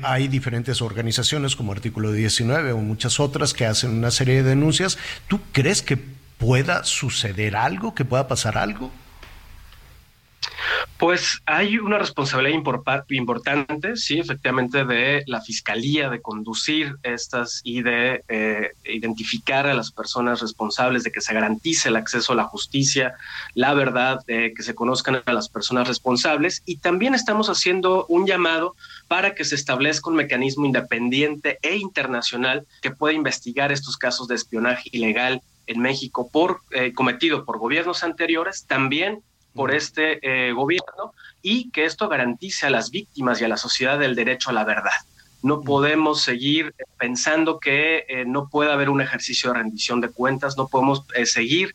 hay diferentes organizaciones como Artículo 19 o muchas otras que hacen una serie de denuncias. ¿Tú crees que pueda suceder algo, que pueda pasar algo? Pues hay una responsabilidad importante, sí, efectivamente, de la fiscalía de conducir estas y de eh, identificar a las personas responsables, de que se garantice el acceso a la justicia, la verdad, que se conozcan a las personas responsables. Y también estamos haciendo un llamado para que se establezca un mecanismo independiente e internacional que pueda investigar estos casos de espionaje ilegal en México por eh, cometido por gobiernos anteriores, también por este eh, gobierno y que esto garantice a las víctimas y a la sociedad el derecho a la verdad. No podemos seguir pensando que eh, no puede haber un ejercicio de rendición de cuentas, no podemos eh, seguir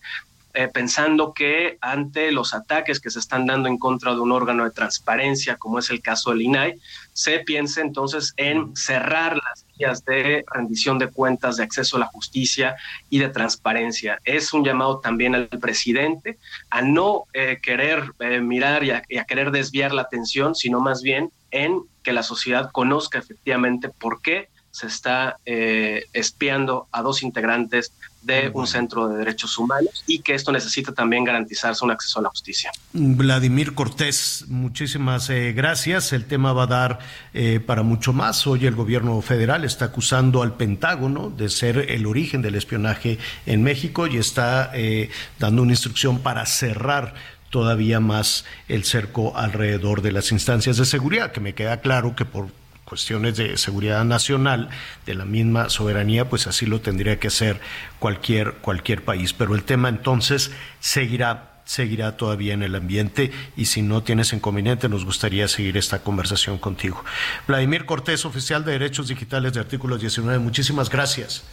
eh, pensando que ante los ataques que se están dando en contra de un órgano de transparencia, como es el caso del INAI, se piense entonces en cerrar las de rendición de cuentas, de acceso a la justicia y de transparencia. Es un llamado también al presidente a no eh, querer eh, mirar y a, y a querer desviar la atención, sino más bien en que la sociedad conozca efectivamente por qué se está eh, espiando a dos integrantes de un centro de derechos humanos y que esto necesita también garantizarse un acceso a la justicia. Vladimir Cortés, muchísimas eh, gracias. El tema va a dar eh, para mucho más. Hoy el gobierno federal está acusando al Pentágono de ser el origen del espionaje en México y está eh, dando una instrucción para cerrar todavía más el cerco alrededor de las instancias de seguridad, que me queda claro que por cuestiones de seguridad nacional, de la misma soberanía, pues así lo tendría que hacer cualquier, cualquier país. Pero el tema entonces seguirá seguirá todavía en el ambiente y si no tienes inconveniente nos gustaría seguir esta conversación contigo. Vladimir Cortés, oficial de Derechos Digitales de Artículos 19, muchísimas gracias.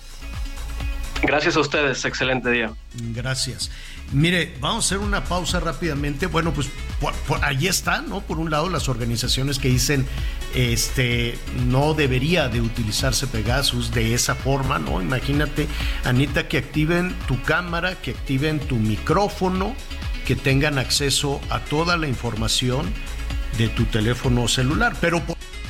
Gracias a ustedes, excelente día. Gracias. Mire, vamos a hacer una pausa rápidamente. Bueno, pues por, ahí está, ¿no? Por un lado, las organizaciones que dicen, este, no debería de utilizarse Pegasus de esa forma, ¿no? Imagínate, Anita, que activen tu cámara, que activen tu micrófono, que tengan acceso a toda la información de tu teléfono celular, pero por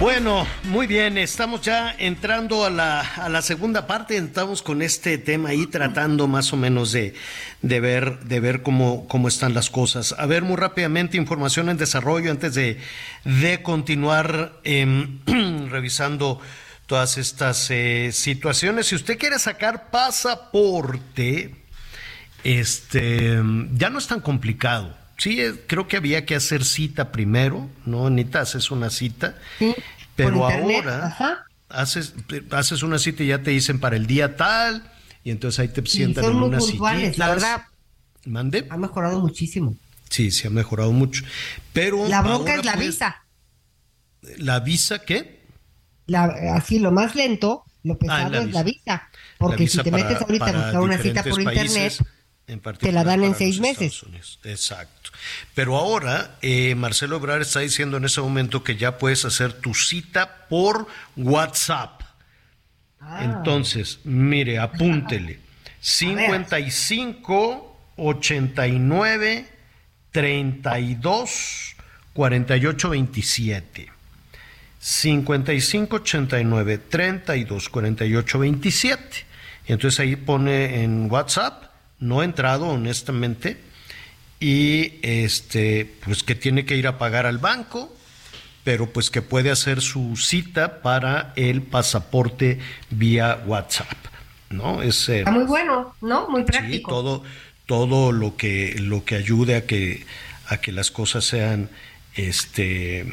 Bueno, muy bien, estamos ya entrando a la, a la segunda parte, estamos con este tema ahí tratando más o menos de, de ver, de ver cómo, cómo están las cosas. A ver, muy rápidamente, información en desarrollo antes de, de continuar eh, revisando todas estas eh, situaciones. Si usted quiere sacar pasaporte, este, ya no es tan complicado. Sí, eh, creo que había que hacer cita primero, ¿no, Anita? Haces una cita. Sí, pero ahora ajá. haces, haces una cita y ya te dicen para el día tal, y entonces ahí te sientan son en unas puntuales, la verdad, ¿Mande? ha mejorado muchísimo. Sí, se ha mejorado mucho. Pero La bronca es la pues, visa. ¿La visa qué? La, así, lo más lento, lo pesado Ah, la es la visa. visa. Porque La visa si te para- metes ahorita a buscar una cita por diferentes internet, países, en te la dan en seis meses. Exacto. Pero ahora, eh, Marcelo Ebrard está diciendo en ese momento que ya puedes hacer tu cita por WhatsApp. Ah. Entonces, mire, apúntele. 55 89 32 48 27. 55 89 32 48 27. Y entonces ahí pone en WhatsApp, no he entrado honestamente, y este, pues que tiene que ir a pagar al banco, pero pues que puede hacer su cita para el pasaporte vía WhatsApp, ¿no? Es, eh, muy bueno, ¿no? Muy Sí, práctico. todo, todo lo que, lo que ayude a que, a que las cosas sean este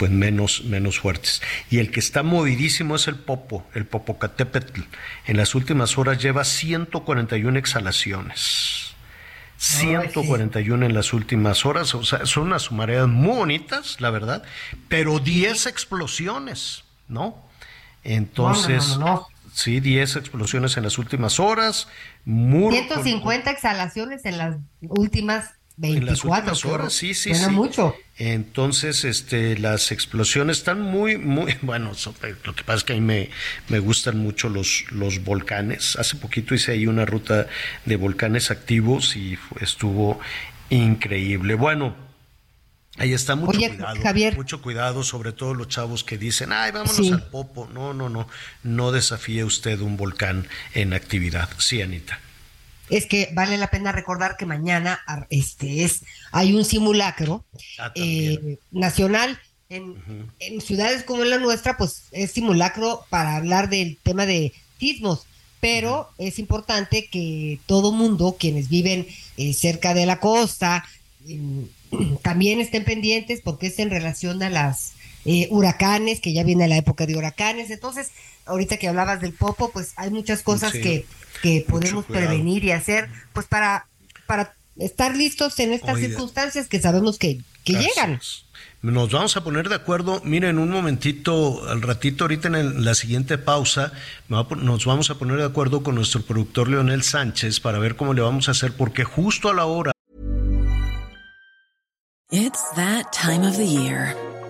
pues menos, menos fuertes. Y el que está movidísimo es el Popo, el Popocatépetl. En las últimas horas lleva 141 exhalaciones. 141 en las últimas horas, o sea, son unas mareas muy bonitas, la verdad, pero 10 explosiones, ¿no? Entonces, No, no, no, no. sí, 10 explosiones en las últimas horas, muy 150 exhalaciones en las últimas en 24 las últimas horas, sí, sí, sí. mucho. Entonces, este, las explosiones están muy, muy, bueno, so- lo que pasa es que a mí me, me gustan mucho los, los volcanes. Hace poquito hice ahí una ruta de volcanes activos y estuvo increíble. Bueno, ahí está mucho Oye, cuidado, Javier. mucho cuidado, sobre todo los chavos que dicen, ay, vámonos Sí. al popo. No, no, no, no desafíe usted un volcán en actividad. Sí, Anita. Es que vale la pena recordar que mañana este es hay un simulacro Ah, eh, nacional en, en ciudades como la nuestra, pues es simulacro para hablar del tema de sismos, pero es importante que todo mundo, quienes viven eh, cerca de la costa, también estén pendientes porque es en relación a las eh, huracanes, que ya viene la época de huracanes. Entonces, ahorita que hablabas del popo, pues hay muchas cosas Sí. que, que podemos cuidado. prevenir y hacer, pues para, para estar listos en estas Oiga. circunstancias que sabemos que, que llegan. Nos vamos a poner de acuerdo. Miren, un momentito, al ratito, ahorita en el- la siguiente pausa, nos vamos a poner de acuerdo con nuestro productor Leonel Sánchez para ver cómo le vamos a hacer, porque justo a la hora It's that time of the year.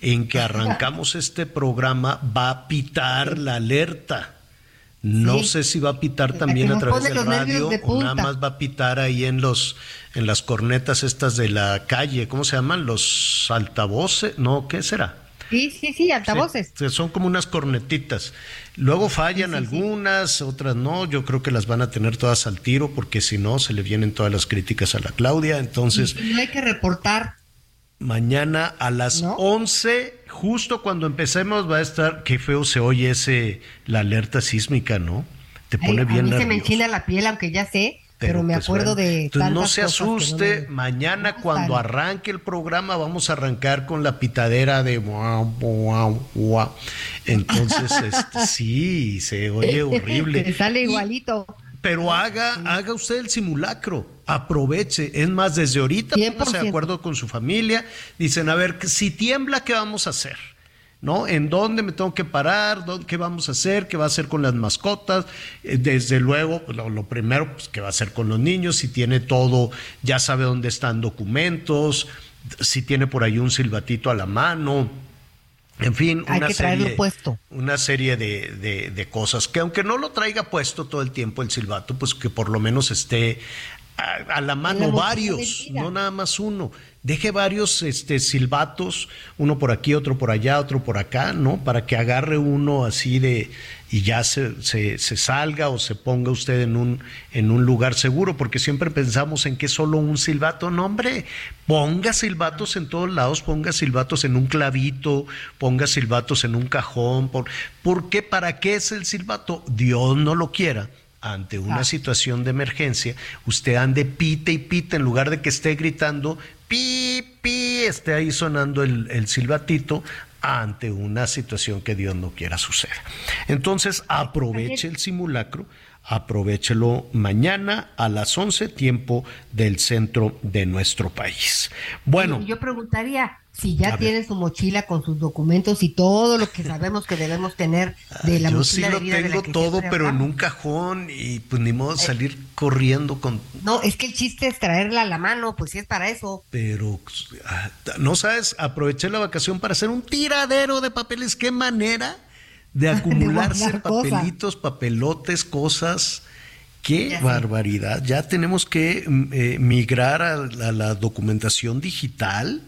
en que arrancamos este programa va a pitar la alerta. No Sí. sé si va a pitar también a través del radio de o nada más va a pitar ahí en los en las cornetas estas de la calle, ¿cómo se llaman? Los altavoces, no, ¿qué será? Sí, sí, sí, altavoces. Sí, son como unas cornetitas. Luego fallan algunas, otras no. Yo creo que las van a tener todas al tiro porque si no se le vienen todas las críticas a la Claudia. Entonces, no hay que reportar. Mañana a las ¿No? 11, justo cuando empecemos va a estar, qué feo se oye ese la alerta sísmica, ¿no? Te Ay, pone a bien mí se me nervioso. enchina la piel, aunque ya sé, pero, me pues, acuerdo bueno. de Entonces, no se no asuste, me- mañana cuando arranque el programa vamos a arrancar con la pitadera de guau, guau, guau. Entonces, este, sí, se oye horrible. Sale igualito. Pero haga, haga usted el simulacro, aproveche. Es más, desde ahorita póngase de 100%. acuerdo con su familia. Dicen, a ver, si tiembla, ¿qué vamos a hacer? ¿No? ¿En dónde me tengo que parar? ¿Dó- ¿Qué vamos a hacer? ¿Qué va a hacer con las mascotas? Eh, Desde luego, pues, lo, lo primero, pues, ¿qué va a hacer con los niños? Si tiene todo, ya sabe dónde están documentos, si tiene por ahí un silbatito a la mano. En fin, Hay una que serie, puesto. una serie de, de- de cosas que aunque no lo traiga puesto todo el tiempo el silbato, pues que por lo menos esté a, a la mano varios, no nada más uno. Deje varios este, silbatos, uno por aquí, otro por allá, otro por acá, ¿no? Para que agarre uno así de y ya se, se, se salga o se ponga usted en un, en un lugar seguro, porque siempre pensamos en que solo un silbato. No, hombre, ponga silbatos en todos lados, ponga silbatos en un clavito, ponga silbatos en un cajón. Por, ¿Por qué? ¿Para qué es el silbato? Dios no lo quiera ante una situación de emergencia, usted ande pite y pite en lugar de que esté gritando pi, pi, esté ahí sonando el, el silbatito ante una situación que Dios no quiera suceda. Entonces, aproveche el simulacro, aprovechelo mañana a las 11, tiempo del centro de nuestro país. Bueno, Yo preguntaría si ya tiene su mochila con sus documentos y todo lo que sabemos que debemos tener de la yo sí mochila lo de vida de la tengo todo, pero en un cajón y pues ni modo de salir corriendo con No, es que el chiste es traerla a la mano, pues sí es para eso. Pero, ah, no sabes, aproveché la vacación para hacer un tiradero de papeles. ¿Qué manera de acumularse cosas. papelitos, papelotes, cosas? Qué Ya barbaridad. Ya tenemos que mm, eh, migrar a la, a la documentación digital.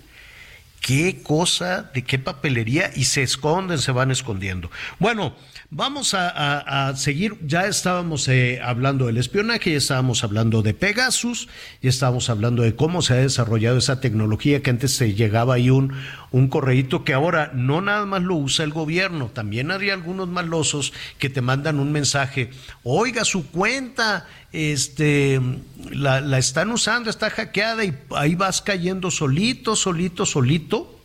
Qué cosa, de qué papelería, y se esconden, se van escondiendo. Bueno, vamos a, a- a seguir. Ya estábamos eh, hablando del espionaje, ya estábamos hablando de Pegasus, ya estábamos hablando de cómo se ha desarrollado esa tecnología que antes se llegaba ahí un, un correíto que ahora no nada más lo usa el gobierno, también hay algunos malosos que te mandan un mensaje, oiga, su cuenta, este, la, la están usando, está hackeada y ahí vas cayendo solito, solito, solito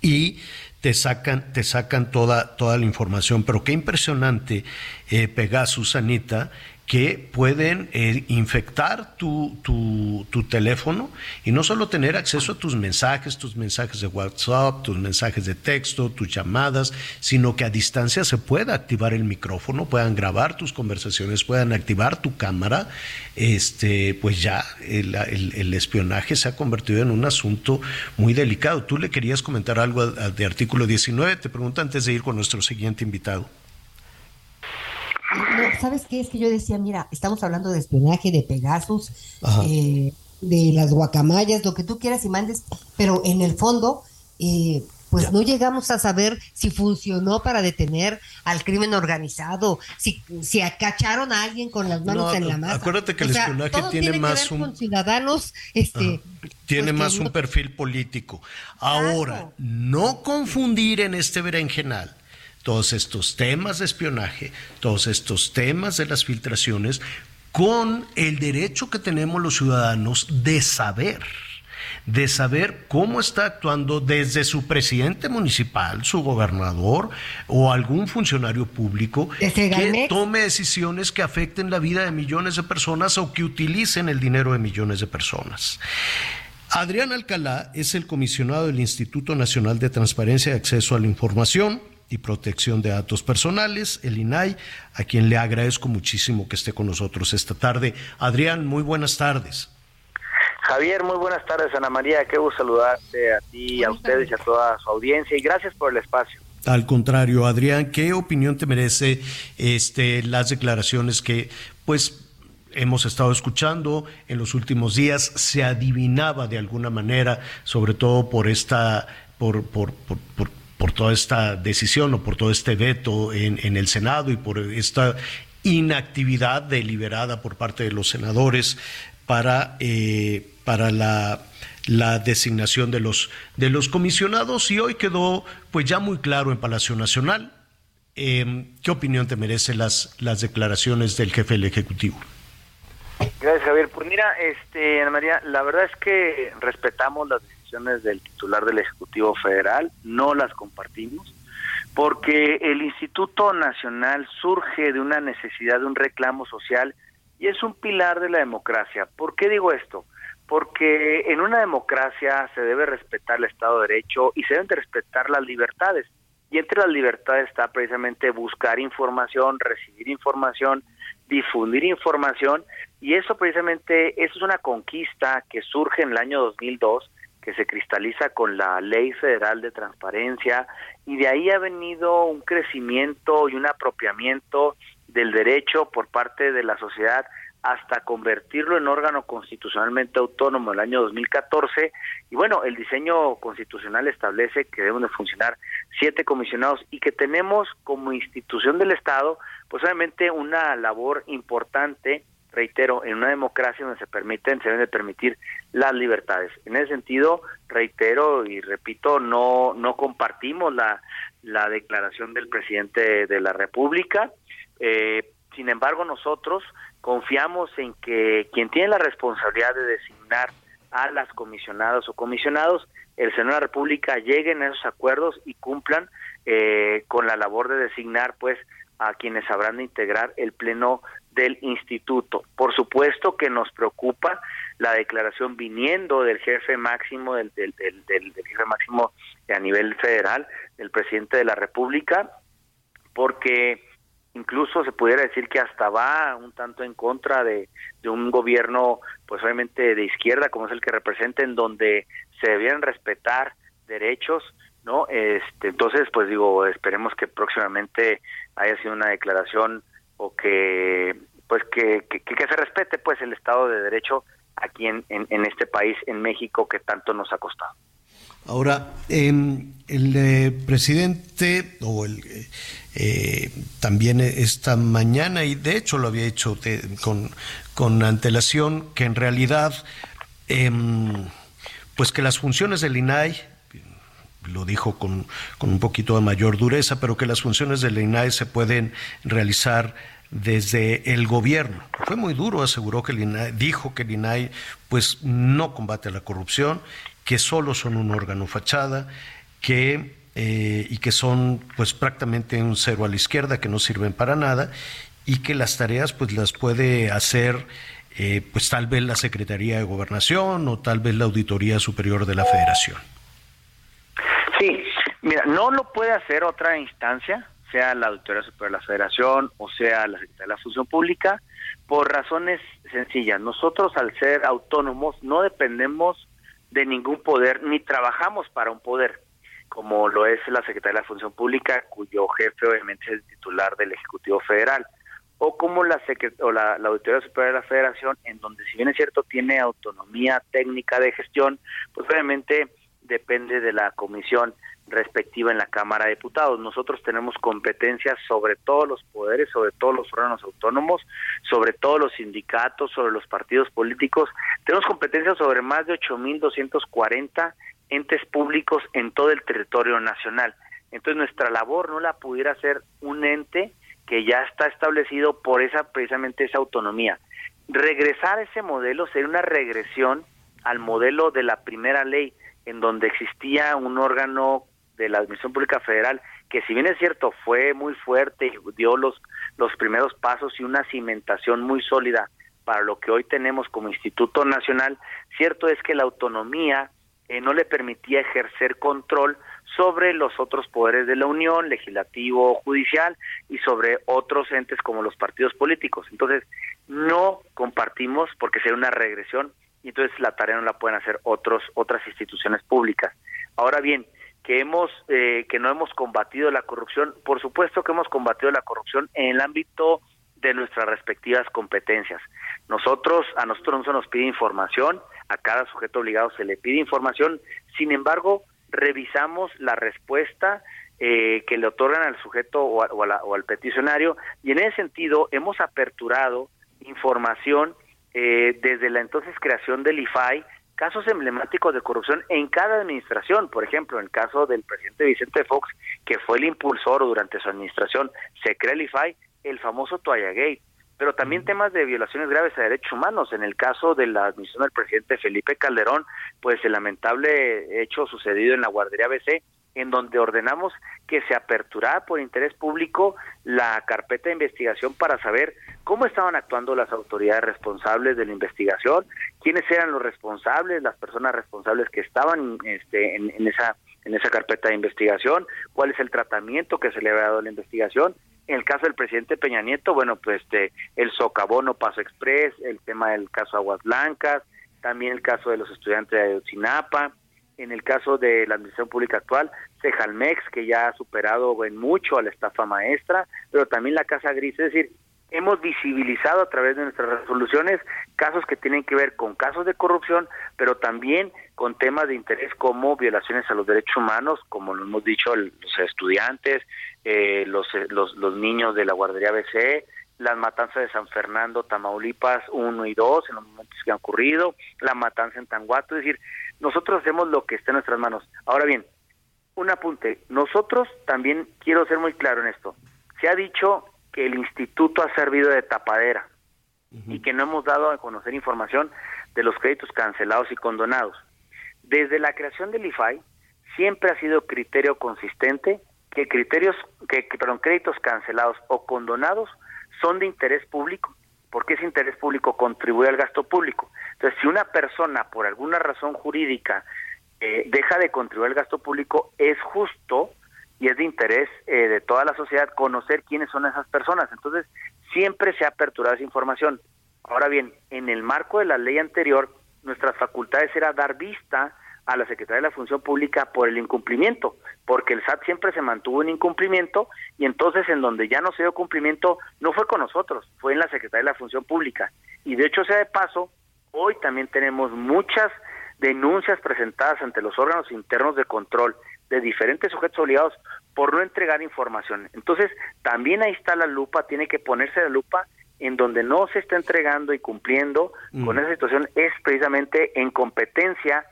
y te sacan, te sacan toda, toda la información. Pero qué impresionante, eh, Pegasus, Anita, que pueden eh, infectar tu, tu, tu teléfono y no solo tener acceso a tus mensajes, tus mensajes de WhatsApp, tus mensajes de texto, tus llamadas, sino que a distancia se pueda activar el micrófono, puedan grabar tus conversaciones, puedan activar tu cámara, este, pues ya el, el- espionaje se ha convertido en un asunto muy delicado. Tú le querías comentar algo de artículo 19, te pregunto antes de ir con nuestro siguiente invitado. No, ¿Sabes qué? Es que yo decía, mira, estamos hablando de espionaje, de Pegasus, eh, de las guacamayas, lo que tú quieras y mandes, pero en el fondo, eh, pues no llegamos a saber si funcionó para detener al crimen organizado, si, si acacharon a alguien con las manos No, en la masa. acuérdate que el sea, espionaje todo tiene más ver un- con ciudadanos, este, Tiene pues, más un no- perfil político. Ahora, no confundir en este berenjenal todos estos temas de espionaje, todos estos temas de las filtraciones, con el derecho que tenemos los ciudadanos de saber de saber cómo está actuando desde su presidente municipal, su gobernador o algún funcionario público que tome decisiones que afecten la vida de millones de personas o que utilicen el dinero de millones de personas. Adrián Alcalá es el comisionado del Instituto Nacional de Transparencia y Acceso a la Información y Protección de Datos Personales, el INAI, a quien le agradezco muchísimo que esté con nosotros esta tarde. Adrián, muy buenas tardes. Javier, muy buenas tardes, Ana María. Qué gusto saludarte a ti, a ustedes y a toda su audiencia. Y gracias por el espacio. Al contrario, Adrián, ¿qué opinión te merece este, las declaraciones que, pues, hemos estado escuchando en los últimos días? Se adivinaba de alguna manera, sobre todo por esta, por, por, por, por- por toda esta decisión o por todo este veto en, en el Senado y por esta inactividad deliberada por parte de los senadores para, eh, para la, designación de los, de los comisionados y hoy quedó pues ya muy claro en Palacio Nacional. Eh, ¿Qué opinión te merecen las, las declaraciones del jefe del Ejecutivo? Gracias, Javier. Pues mira, este, Ana María, la verdad es que respetamos las decisiones del titular del Ejecutivo Federal, no las compartimos, porque el Instituto Nacional surge de una necesidad, de un reclamo social y es un pilar de la democracia. ¿Por qué digo esto? Porque en una democracia se debe respetar el Estado de Derecho y se deben de respetar las libertades. Y entre las libertades está precisamente buscar información, recibir información, difundir información y eso precisamente, eso es una conquista que surge en el año 2002, que se cristaliza con la Ley Federal de Transparencia y de ahí ha venido un crecimiento y un apropiamiento del derecho por parte de la sociedad hasta convertirlo en órgano constitucionalmente autónomo en el año 2014 y bueno, el diseño constitucional establece que deben de funcionar siete comisionados y que tenemos como institución del Estado pues obviamente una labor importante reitero, en una democracia donde se permiten, se deben de permitir las libertades. En ese sentido, reitero y repito, no, no compartimos la, la declaración del presidente de la República. Eh, sin embargo, nosotros confiamos en que quien tiene la responsabilidad de designar a las comisionadas o comisionados, el Senado de la República lleguen a esos acuerdos y cumplan eh, con la labor de designar, pues, a quienes habrán de integrar el pleno del instituto. Por supuesto que nos preocupa la declaración viniendo del jefe máximo del, del, del, del- jefe máximo a nivel federal, del presidente de la República, porque incluso se pudiera decir que hasta va un tanto en contra de, de un gobierno, pues obviamente de izquierda, como es el que representa, en donde se debieran respetar derechos, ¿no? Este, entonces, pues digo, esperemos que próximamente haya sido una declaración o que, pues que, que, se respete, pues, el Estado de Derecho aquí en, en, en este país, en México, que tanto nos ha costado. Ahora, em, el eh, presidente, o el, eh, eh, también esta mañana, y de hecho lo había hecho con, con antelación, que en realidad, em, pues que las funciones del INAI, lo dijo con, con un poquito de mayor dureza, pero que las funciones del INAI se pueden realizar desde el gobierno. Fue muy duro, aseguró que el INAI, dijo que el INAI pues no combate la corrupción, que solo son un órgano fachada, que eh, y que son pues prácticamente un cero a la izquierda, que no sirven para nada, y que las tareas pues las puede hacer eh, pues tal vez la Secretaría de Gobernación o tal vez la Auditoría Superior de la Federación. Sí, mira, no lo puede hacer otra instancia, sea la Auditoría Superior de la Federación o sea la Secretaría de la Función Pública, por razones sencillas. Nosotros, al ser autónomos, no dependemos de ningún poder ni trabajamos para un poder, como lo es la Secretaría de la Función Pública, cuyo jefe obviamente es el titular del Ejecutivo Federal, o como la, Secret- o la, la Auditoría Superior de la Federación, en donde si bien es cierto tiene autonomía técnica de gestión, pues obviamente depende de la Comisión respectiva en la Cámara de Diputados. Nosotros tenemos competencias sobre todos los poderes, sobre todos los órganos autónomos, sobre todos los sindicatos, sobre los partidos políticos. Tenemos competencias sobre más de 8.240 entes públicos en todo el territorio nacional. Entonces nuestra labor no la pudiera hacer un ente que ya está establecido por esa precisamente esa autonomía. Regresar a ese modelo sería una regresión al modelo de la primera ley, en donde existía un órgano de la Administración Pública Federal que si bien es cierto fue muy fuerte dio los los primeros pasos y una cimentación muy sólida para lo que hoy tenemos como Instituto Nacional, cierto es que la autonomía eh, no le permitía ejercer control sobre los otros poderes de la Unión, legislativo, judicial y sobre otros entes como los partidos políticos. Entonces, no compartimos porque sería una regresión y entonces la tarea no la pueden hacer otros otras instituciones públicas. Ahora bien, que hemos eh, que no hemos combatido la corrupción, por supuesto que hemos combatido la corrupción en el ámbito de nuestras respectivas competencias. Nosotros a nosotros no se nos pide información, a cada sujeto obligado se le pide información, sin embargo, revisamos la respuesta eh, que le otorgan al sujeto o, o, al peticionario y en ese sentido hemos aperturado información eh, desde la entonces creación del IFAI, casos emblemáticos de corrupción en cada administración, por ejemplo, en el caso del presidente Vicente Fox, que fue el impulsor durante su administración, se crea el IFAI, el famoso Toalla Gate, pero también temas de violaciones graves a derechos humanos. En el caso de la admisión del presidente Felipe Calderón, pues el lamentable hecho sucedido en la guardería BC, en donde ordenamos que se aperturara por interés público la carpeta de investigación para saber cómo estaban actuando las autoridades responsables de la investigación, quiénes eran los responsables, las personas responsables que estaban este, en, esa en esa carpeta de investigación, cuál es el tratamiento que se le había dado a la investigación. En el caso del presidente Peña Nieto, bueno, pues este, el socavono Paso Express, el tema del caso Aguas Blancas, también el caso de los estudiantes de Ayotzinapa, en el caso de la administración pública actual, Cejalmex, que ya ha superado en mucho a la estafa maestra, pero también la Casa Gris, es decir, hemos visibilizado a través de nuestras resoluciones casos que tienen que ver con casos de corrupción, pero también con temas de interés como violaciones a los derechos humanos, como lo hemos dicho los estudiantes, eh, los, los, los niños de la guardería BCE, las matanzas de San Fernando, Tamaulipas 1 y 2, en los momentos que han ocurrido, la matanza en Tanguato, es decir, nosotros hacemos lo que está en nuestras manos. Ahora bien, un apunte, nosotros también quiero ser muy claro en esto, se ha dicho que el instituto ha servido de tapadera y que no hemos dado a conocer información de los créditos cancelados y condonados. Desde la creación del IFAI siempre ha sido criterio consistente que criterios, que, perdón, créditos cancelados o condonados son de interés público, porque ese interés público contribuye al gasto público. Entonces, si una persona por alguna razón jurídica eh, deja de contribuir al gasto público, es justo y es de interés eh, de toda la sociedad conocer quiénes son esas personas. Entonces, siempre se ha aperturado esa información. Ahora bien, en el marco de la ley anterior, nuestras facultades era dar vista a la Secretaría de la Función Pública por el incumplimiento, porque el SAT siempre se mantuvo en incumplimiento y entonces en donde ya no se dio cumplimiento no fue con nosotros, fue en la Secretaría de la Función Pública. Y de hecho sea de paso, hoy también tenemos muchas denuncias presentadas ante los órganos internos de control de diferentes sujetos obligados por no entregar información. Entonces, también ahí está la lupa, tiene que ponerse la lupa en donde no se está entregando y cumpliendo con esa situación es precisamente en competencia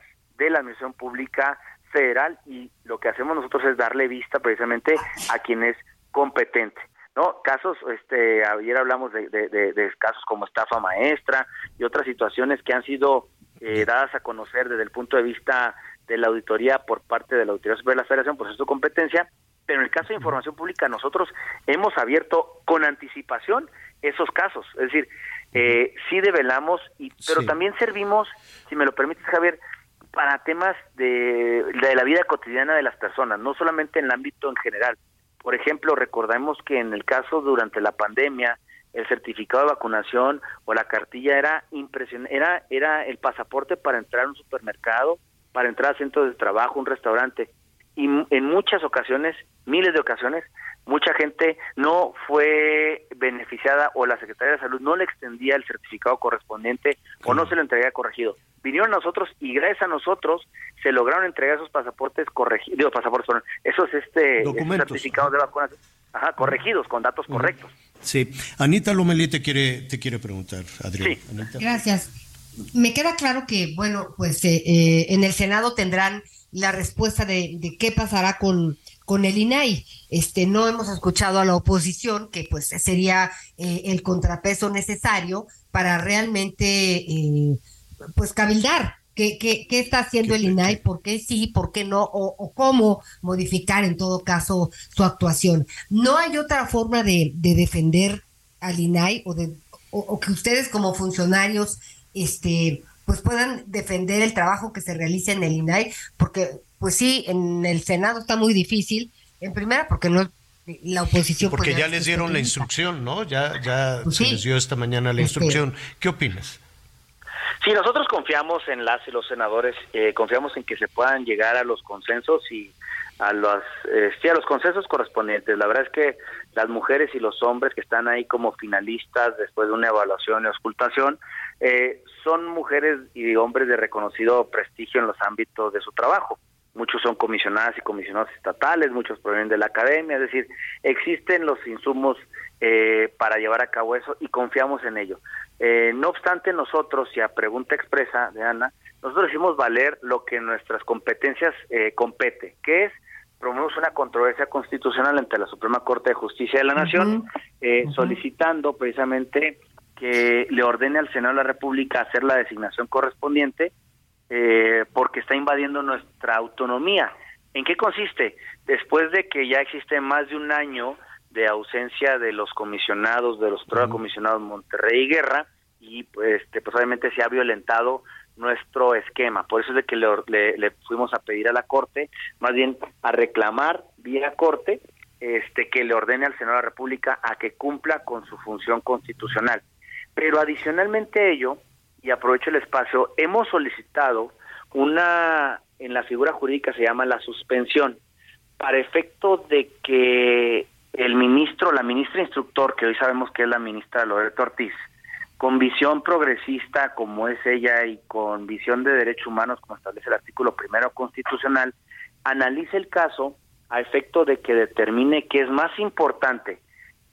de la Administración Pública Federal y lo que hacemos nosotros es darle vista precisamente a quien es competente. ¿no? Casos, este, ayer hablamos de, de, casos como estafa maestra y otras situaciones que han sido eh, dadas a conocer desde el punto de vista de la auditoría por parte de la Auditoría Superior de la Federación, por su competencia, pero en el caso de información pública nosotros hemos abierto con anticipación esos casos, es decir, eh, sí develamos, y, pero también servimos, si me lo permites Javier, para temas de, de, la vida cotidiana de las personas, no solamente en el ámbito en general. Por ejemplo, recordemos que en el caso durante la pandemia, el certificado de vacunación o la cartilla era impresionante, era, era el pasaporte para entrar a un supermercado, para entrar a centros de trabajo, un restaurante. Y en muchas ocasiones, miles de ocasiones, mucha gente no fue beneficiada o la Secretaría de Salud no le extendía el certificado correspondiente o no se lo entregaría corregido. Vinieron a nosotros y gracias a nosotros se lograron entregar esos pasaportes corregidos, digo, pasaportes, perdón, esos este esos certificados de vacunación, ajá, corregidos con datos correctos. Sí. Anita Lomelí te quiere, te quiere preguntar, Adrián. Anita. Gracias. Me queda claro que, bueno, pues eh, eh, en el Senado tendrán la respuesta de, de qué pasará con, con el INAI. Este, no hemos escuchado a la oposición, que pues sería eh, el contrapeso necesario para realmente, eh, pues, cabildar. ¿Qué, qué, qué está haciendo el INAI? ¿Por qué sí? ¿Por qué no? O, o cómo modificar en todo caso su actuación. No hay otra forma de, de defender al INAI o, de, o, o que ustedes como funcionarios este, pues puedan defender el trabajo que se realiza en el INAI, porque pues sí, en el Senado está muy difícil, en primera porque no la oposición... Porque ya es les dieron la instrucción, ¿no? Ya, ya Pues se sí. les dio esta mañana la Este- instrucción. ¿Qué opinas? Sí, nosotros confiamos en las y los senadores, eh, confiamos en que se puedan llegar a los consensos y a los, eh, sí, a los consensos correspondientes. La verdad es que las mujeres y los hombres que están ahí como finalistas después de una evaluación y auscultación eh, son mujeres y hombres de reconocido prestigio en los ámbitos de su trabajo. Muchos son comisionadas y comisionados estatales, muchos provienen de la academia, es decir, existen los insumos eh, para llevar a cabo eso y confiamos en ello. Eh, no obstante, nosotros, y a pregunta expresa de Ana, nosotros hicimos valer lo que en nuestras competencias eh, compete, que es promovemos una controversia constitucional ante la Suprema Corte de Justicia de la Nación, eh, solicitando precisamente que le ordene al Senado de la República hacer la designación correspondiente eh, porque está invadiendo nuestra autonomía. ¿En qué consiste? Después de que ya existe más de un año de ausencia de los comisionados, de los tres comisionados Monterrey y Guerra, y pues, este, pues obviamente se ha violentado nuestro esquema. Por eso es de que le, le fuimos a pedir a la Corte, más bien a reclamar vía Corte, este, que le ordene al Senado de la República a que cumpla con su función constitucional. Pero adicionalmente a ello, y aprovecho el espacio, hemos solicitado una, en la figura jurídica se llama la suspensión, para efecto de que el ministro, la ministra instructor, que hoy sabemos que es la ministra Loreto Ortiz, con visión progresista como es ella y con visión de derechos humanos como establece el artículo primero constitucional, analice el caso a efecto de que determine que es más importante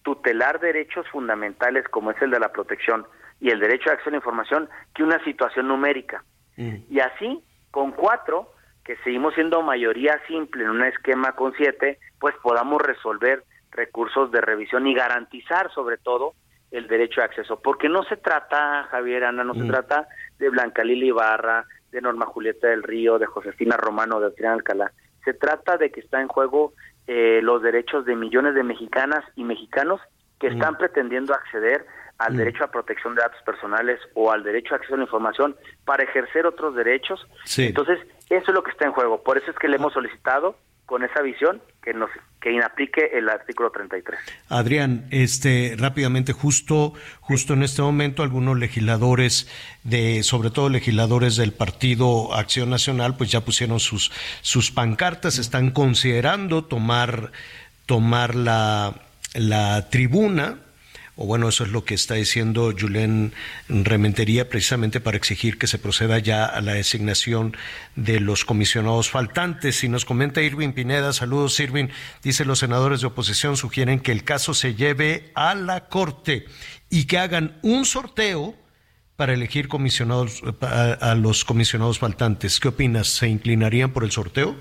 tutelar derechos fundamentales como es el de la protección y el derecho a acceso a la información que una situación numérica. Y así, con cuatro, que seguimos siendo mayoría simple en un esquema con siete, pues podamos resolver recursos de revisión y garantizar sobre todo el derecho a acceso. Porque no se trata, Javier Ana, no se trata de Blanca Lili Ibarra, de Norma Julieta del Río, de Josefina Romano, de Adrián Alcalá. Se trata de que está en juego eh, los derechos de millones de mexicanas y mexicanos que están pretendiendo acceder al derecho a protección de datos personales o al derecho a acceso a la información para ejercer otros derechos. Sí. Entonces, eso es lo que está en juego. Por eso es que le hemos solicitado con esa visión que nos que inaplique el artículo 33. Adrián, este rápidamente justo justo en este momento algunos legisladores de sobre todo legisladores del Partido Acción Nacional pues ya pusieron sus sus pancartas, están considerando tomar tomar la la tribuna o bueno, eso es lo que está diciendo Julen Rementería precisamente para exigir que se proceda ya a la designación de los comisionados faltantes. Y nos comenta Irving Pineda, saludos Irving, dice los senadores de oposición sugieren que el caso se lleve a la Corte y que hagan un sorteo para elegir comisionados a, a los comisionados faltantes. ¿Qué opinas? ¿Se inclinarían por el sorteo?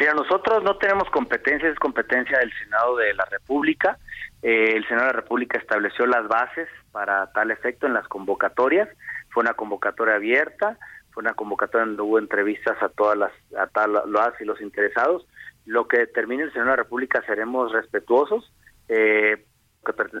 Mira, nosotros no tenemos competencias, es competencia del Senado de la República. Eh, el Senado de la República estableció las bases para tal efecto en las convocatorias. Fue una convocatoria abierta, fue una convocatoria donde hubo entrevistas a todas las, a todas las y los interesados. Lo que determine el Senado de la República seremos respetuosos. Eh,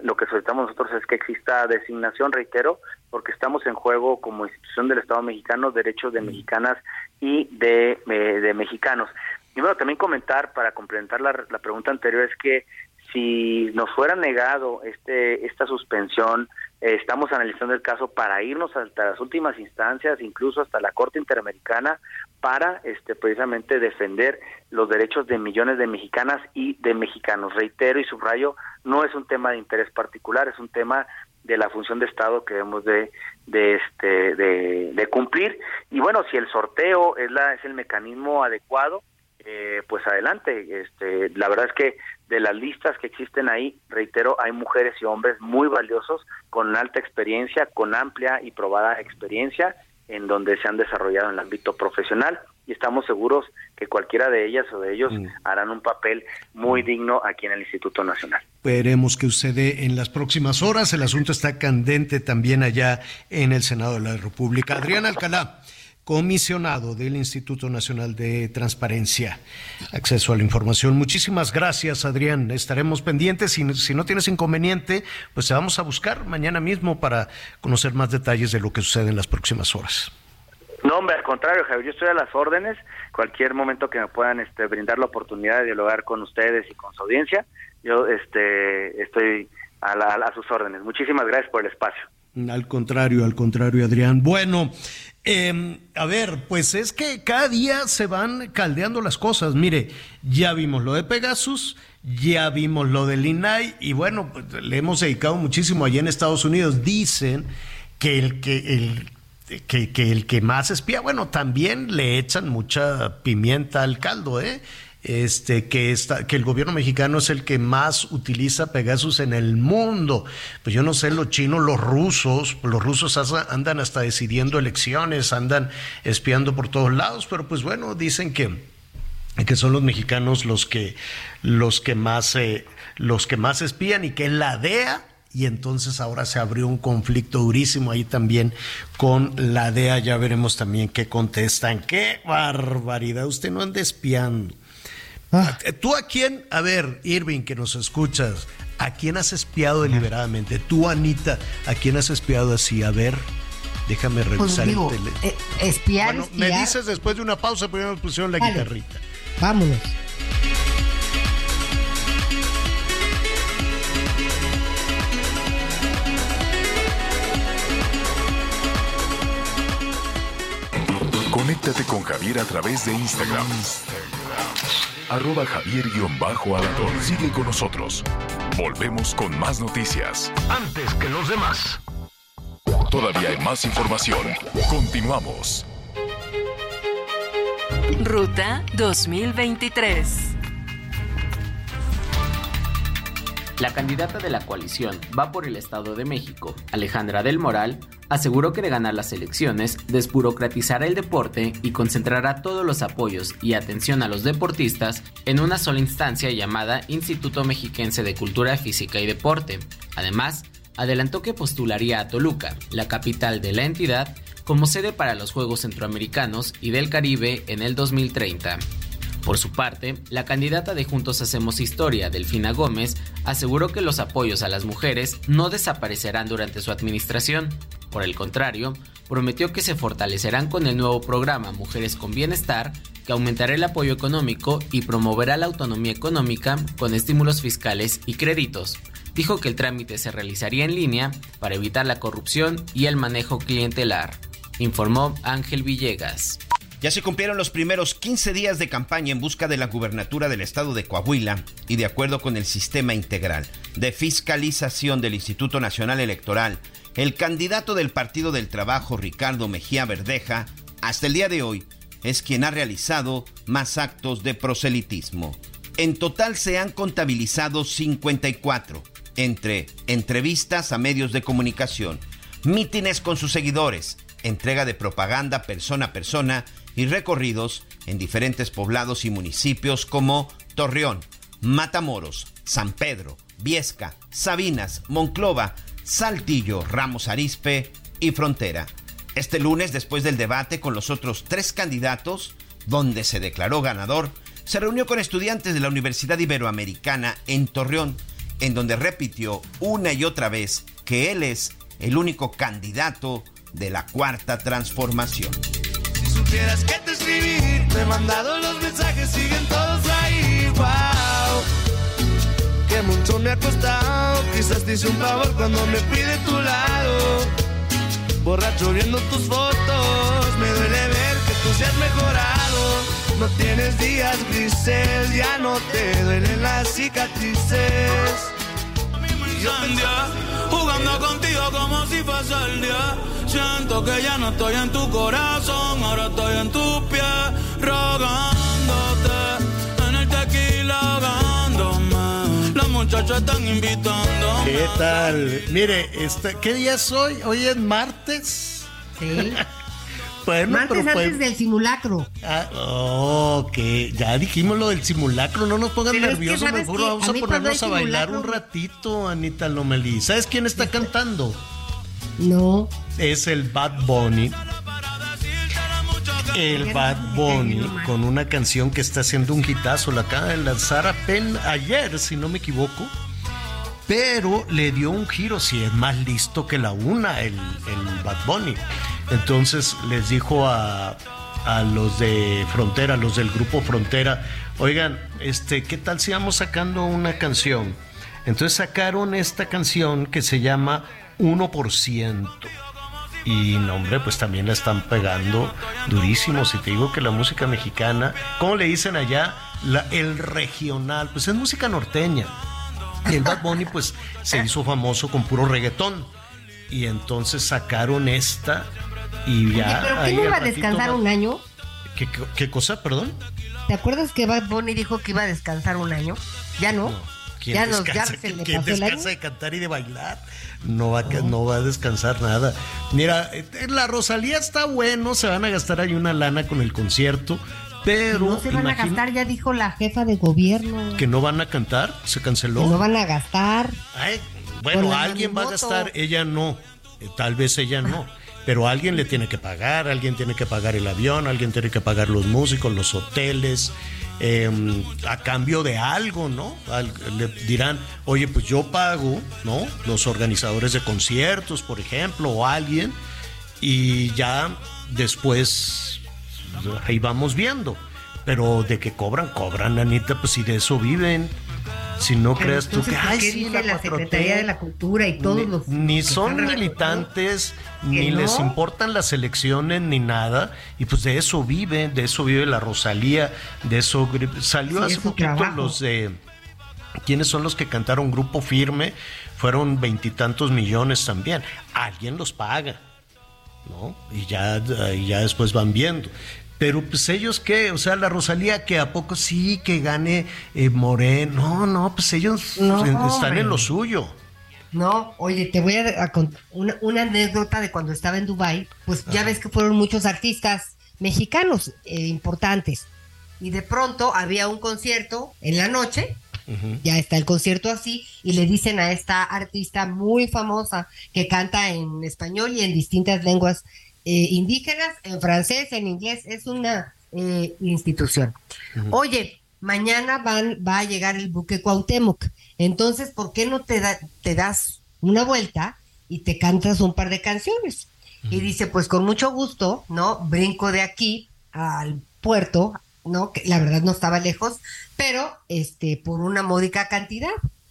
lo que, solicitamos nosotros es que exista designación, reitero, porque estamos en juego como institución del Estado mexicano derechos de mexicanas y de, eh, mexicanos. Y bueno, también comentar para complementar la, la pregunta anterior es que si nos fuera negado este esta suspensión, eh, estamos analizando el caso para irnos hasta las últimas instancias, incluso hasta la Corte Interamericana, para este precisamente defender los derechos de millones de mexicanas y de mexicanos. Reitero y subrayo, no es un tema de interés particular, es un tema de la función de Estado que debemos de, de, este, de, de cumplir. Y bueno, si el sorteo es, la, es el mecanismo adecuado, eh, pues adelante. Este, la verdad es que de las listas que existen ahí, reitero, hay mujeres y hombres muy valiosos, con alta experiencia, con amplia y probada experiencia, en donde se han desarrollado en el ámbito profesional y estamos seguros que cualquiera de ellas o de ellos Mm. harán un papel muy digno aquí en el Instituto Nacional. Veremos qué sucede en las próximas horas. El asunto está candente también allá en el Senado de la República. Adrián Alcalá, comisionado del Instituto Nacional de Transparencia, Acceso a la Información. Muchísimas gracias, Adrián. Estaremos pendientes. Si, si no tienes inconveniente, pues te vamos a buscar mañana mismo para conocer más detalles de lo que sucede en las próximas horas. No, hombre, al contrario, Javier, yo estoy a las órdenes. Cualquier momento que me puedan este, brindar la oportunidad de dialogar con ustedes y con su audiencia, yo este, estoy a, la- a sus órdenes. Muchísimas gracias por el espacio. Al contrario, al contrario, Adrián. Bueno, eh, a ver, pues es que cada día se van caldeando las cosas. Mire, ya vimos lo de Pegasus, ya vimos lo del INAI y bueno, pues, le hemos dedicado muchísimo allá en Estados Unidos. Dicen que el que el que el que más espía, bueno, también le echan mucha pimienta al caldo, ¿eh? Este, que, está, que el gobierno mexicano es el que más utiliza Pegasus en el mundo. Pues yo no sé, los chinos, los rusos, los rusos andan hasta decidiendo elecciones, andan espiando por todos lados, pero pues bueno, dicen que, que son los mexicanos los que, los que más, eh, los que más espían y que es la DEA y entonces ahora se abrió un conflicto durísimo ahí también con la DEA. Ya veremos también qué contestan. ¡Qué barbaridad! Usted no anda espiando. ¿Tú a quién, a ver, Irving, que nos escuchas, a quién has espiado deliberadamente? Tú, Anita, ¿a quién has espiado así? A ver, déjame Pues revisar digo, el tele. eh, espiar, Bueno, me espiar. dices después de una pausa, primero nos pusieron la Vale. guitarrita. Vámonos. Conéctate con Javier a través de Instagram. Arroba Javier-Alador. Sigue con nosotros. Volvemos con más noticias. Antes que los demás. Todavía hay más información. Continuamos. Ruta 2023. La candidata de la coalición Va por el Estado de México, Alejandra del Moral, aseguró que de ganar las elecciones, desburocratizará el deporte y concentrará todos los apoyos y atención a los deportistas en una sola instancia llamada Instituto Mexiquense de Cultura Física y Deporte. Además, adelantó que postularía a Toluca, la capital de la entidad, como sede para los Juegos Centroamericanos y del Caribe en el 2030. Por su parte, la candidata de Juntos Hacemos Historia, Delfina Gómez, aseguró que los apoyos a las mujeres no desaparecerán durante su administración. Por el contrario, prometió que se fortalecerán con el nuevo programa Mujeres con Bienestar, que aumentará el apoyo económico y promoverá la autonomía económica con estímulos fiscales y créditos. Dijo que el trámite se realizaría en línea para evitar la corrupción y el manejo clientelar. Informó Ángel Villegas. Ya se cumplieron los primeros 15 días de campaña en busca de la gubernatura del estado de Coahuila y de acuerdo con el sistema integral de fiscalización del Instituto Nacional Electoral, el candidato del Partido del Trabajo, Ricardo Mejía Verdeja, hasta el día de hoy es quien ha realizado más actos de proselitismo. En total se han contabilizado 54, entre entrevistas a medios de comunicación, mítines con sus seguidores, entrega de propaganda persona a persona y recorridos en diferentes poblados y municipios como Torreón, Matamoros, San Pedro, Viesca, Sabinas, Monclova, Saltillo, Ramos Arispe y Frontera. Este lunes, después del debate con los otros tres candidatos, donde se declaró ganador, se reunió con estudiantes de la Universidad Iberoamericana en Torreón, en donde repitió una y otra vez que él es el único candidato de la cuarta transformación. Supieras que te escribí, te he mandado los mensajes, siguen todos ahí. Wow, que mucho me ha costado. Quizás te hice un favor cuando me pide tu lado. Borracho viendo tus fotos, me duele ver que tú seas mejorado. No tienes días grises, ya no te duelen las cicatrices. Pensaba, jugando contigo del día. Siento que ya no estoy en tu corazón, ahora estoy en tus pies, rogándote. En el tequila ahogándome. Las muchachas están invitando. ¿Qué tal? Mire, este, ¿qué día es hoy? Hoy es martes. Sí. bueno, Martes pero pues- antes del simulacro. Ah, ok, ya dijimos lo del simulacro, no nos pongan Pero es que, nerviosos, ¿sabes mejor vamos A a, ponernos a bailar un ratito, Anita Lomelí. ¿Sabes quién está cantando? No. Es el Bad Bunny. El Bad Bunny con una canción que está haciendo un hitazo, la acaba de lanzar apenas ayer, si no me equivoco. Pero le dio un giro, si es más listo que la una, el, el Bad Bunny. Entonces les dijo a, a los de Frontera, los del grupo Frontera, oigan, este, ¿qué tal si vamos sacando una canción? Entonces sacaron esta canción que se llama 1%. Y no, hombre, pues también la están pegando durísimo. Si te digo que la música mexicana, ¿cómo le dicen allá? La- el regional, pues es música norteña. Y el Bad Bunny, pues se hizo famoso con puro reggaetón. Y entonces sacaron esta y ya. ¿Pero ahí quién iba a descansar un año? ¿Qué, qué- qué cosa, perdón? ¿Te acuerdas que Bad Bunny dijo que iba a descansar un año? ¿Ya no? ¿Quién ya nos- ya se le pasó el año. de cantar y de bailar? No va, a, ca- no va a descansar nada. Mira, eh, la Rosalía está bueno, se van a gastar ahí una lana con el concierto, pero no se van a gastar, ya dijo la jefa de gobierno. que no van a cantar, se canceló. Que no van a gastar. Ay, bueno, alguien va a gastar, ella no, Eh, tal vez ella no, pero alguien le tiene que pagar, alguien tiene que pagar el avión, alguien tiene que pagar los músicos, los hoteles, eh, a cambio de algo, ¿no? Le dirán, oye, pues yo pago, ¿no? Los organizadores de conciertos, por ejemplo, o alguien, y ya después ahí vamos viendo. Pero de que cobran, cobran, Anita, pues si de eso viven. Si no Pero creas tú que, ¿por ay, sí, dice la, la 4T, Secretaría de la Cultura y todos ni, los ni que son militantes, ni les importan las elecciones, ni nada. Y pues de eso vive, de eso vive la Rosalía, de eso salió Sí, hace poquito trabajo. los de. ¿Quiénes son los que cantaron Grupo Firme? Fueron veintitantos millones también. Alguien los paga, ¿no? Y ya, y ya después van viendo. Pero pues ellos qué, o sea, la Rosalía que a poco sí que gane eh, Moreno. No, no, pues ellos No, están hombre. en lo suyo. No, oye, te voy a, a contar una, una anécdota de cuando estaba en Dubai. Pues ya ves que fueron muchos artistas mexicanos eh, importantes. Y de pronto había un concierto en la noche, ya está el concierto así, y le dicen a esta artista muy famosa que canta en español y en distintas lenguas eh, indígenas, en francés, en inglés, es una eh, institución. Oye, mañana van, va a llegar el buque Cuauhtémoc, entonces, ¿por qué no te, da- te das una vuelta y te cantas un par de canciones? Y dice, pues con mucho gusto, ¿no? Brinco de aquí al puerto, ¿no? Que la verdad no estaba lejos, pero este, por una módica cantidad,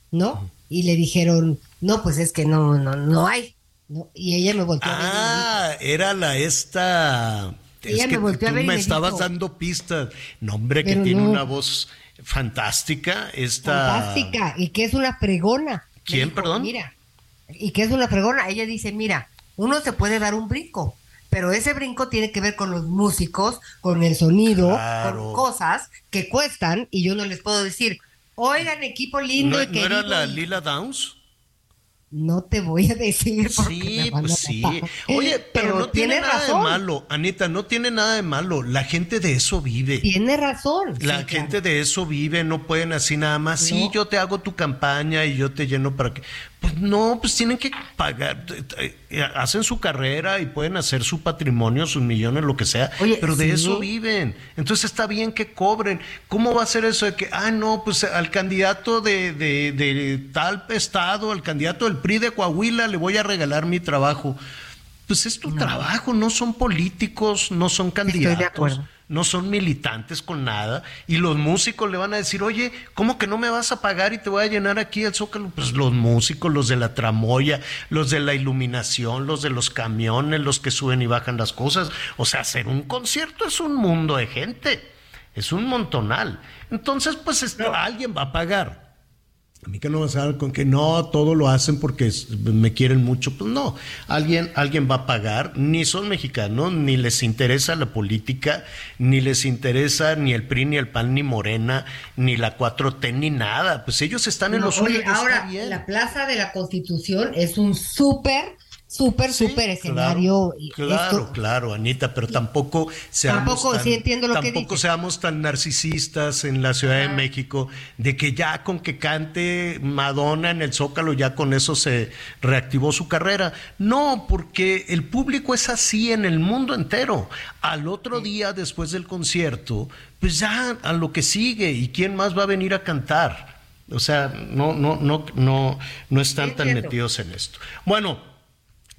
¿no? Y le dijeron, no, pues es que no, no, no hay. ¿No? Y ella me volteó a ver y Ah, era la esta. Ella es me que volteó a ver y me me estabas dijo- dando pistas. No, hombre, que tiene no. una voz fantástica. Esta. fantástica y que es una fregona. ¿Quién, dijo, perdón? Mira, y que es una fregona. Ella dice, mira, uno se puede dar un brinco, pero ese brinco tiene que ver con los músicos, con el sonido, Claro. con cosas que cuestan y yo no les puedo decir, oigan, equipo lindo ¿No, y no era la y- Lila Downs? No te voy a decir porque Sí, me van a pues sí. Oye, pero, no tiene tiene nada razón. de malo, Anita, no tiene nada de malo. La gente de eso vive. Tiene razón. La sí, gente de eso vive, no pueden así nada más. Sí, yo te hago tu campaña y yo te lleno para que. Pues no, pues tienen que pagar. eh, Hacen su carrera y pueden hacer su patrimonio, sus millones, lo que sea. Oye, pero de sí. eso viven. Entonces está bien que cobren. ¿Cómo va a ser eso de que, ah, no, pues al candidato de, de, de tal estado, al candidato del PRI de Coahuila, le voy a regalar mi trabajo? Pues es tu trabajo, no son políticos, no son candidatos acuerdo. No son militantes con nada, y los músicos le van a decir, oye, ¿cómo que no me vas a pagar y te voy a llenar aquí el zócalo? Pues los músicos, los de la tramoya, los de la iluminación, los de los camiones, los que suben y bajan las cosas. O sea, hacer un concierto es un mundo de gente, es un montonal. Entonces, pues esto, alguien va a pagar. A mí que no vas a dar con que no, todo lo hacen porque me quieren mucho. Pues no, alguien, alguien va a pagar. Ni son mexicanos, ni les interesa la política, ni les interesa ni el PRI, ni el PAN, ni Morena, ni la 4T, ni nada. Pues ellos están en los oye, ahora, la Plaza de la Constitución es un súper súper, súper escenario. Claro, claro, Anita, pero tampoco seamos, tampoco, tan, sí entiendo lo que tampoco seamos tan narcisistas en la Ciudad de México de que ya con que cante Madonna en el Zócalo, ya con eso se reactivó su carrera. No, porque el público es así en el mundo entero. Al otro día, después del concierto, pues ya a lo que sigue y quién más va a venir a cantar. O sea, no, no, no, no, no están tan metidos en esto. Bueno,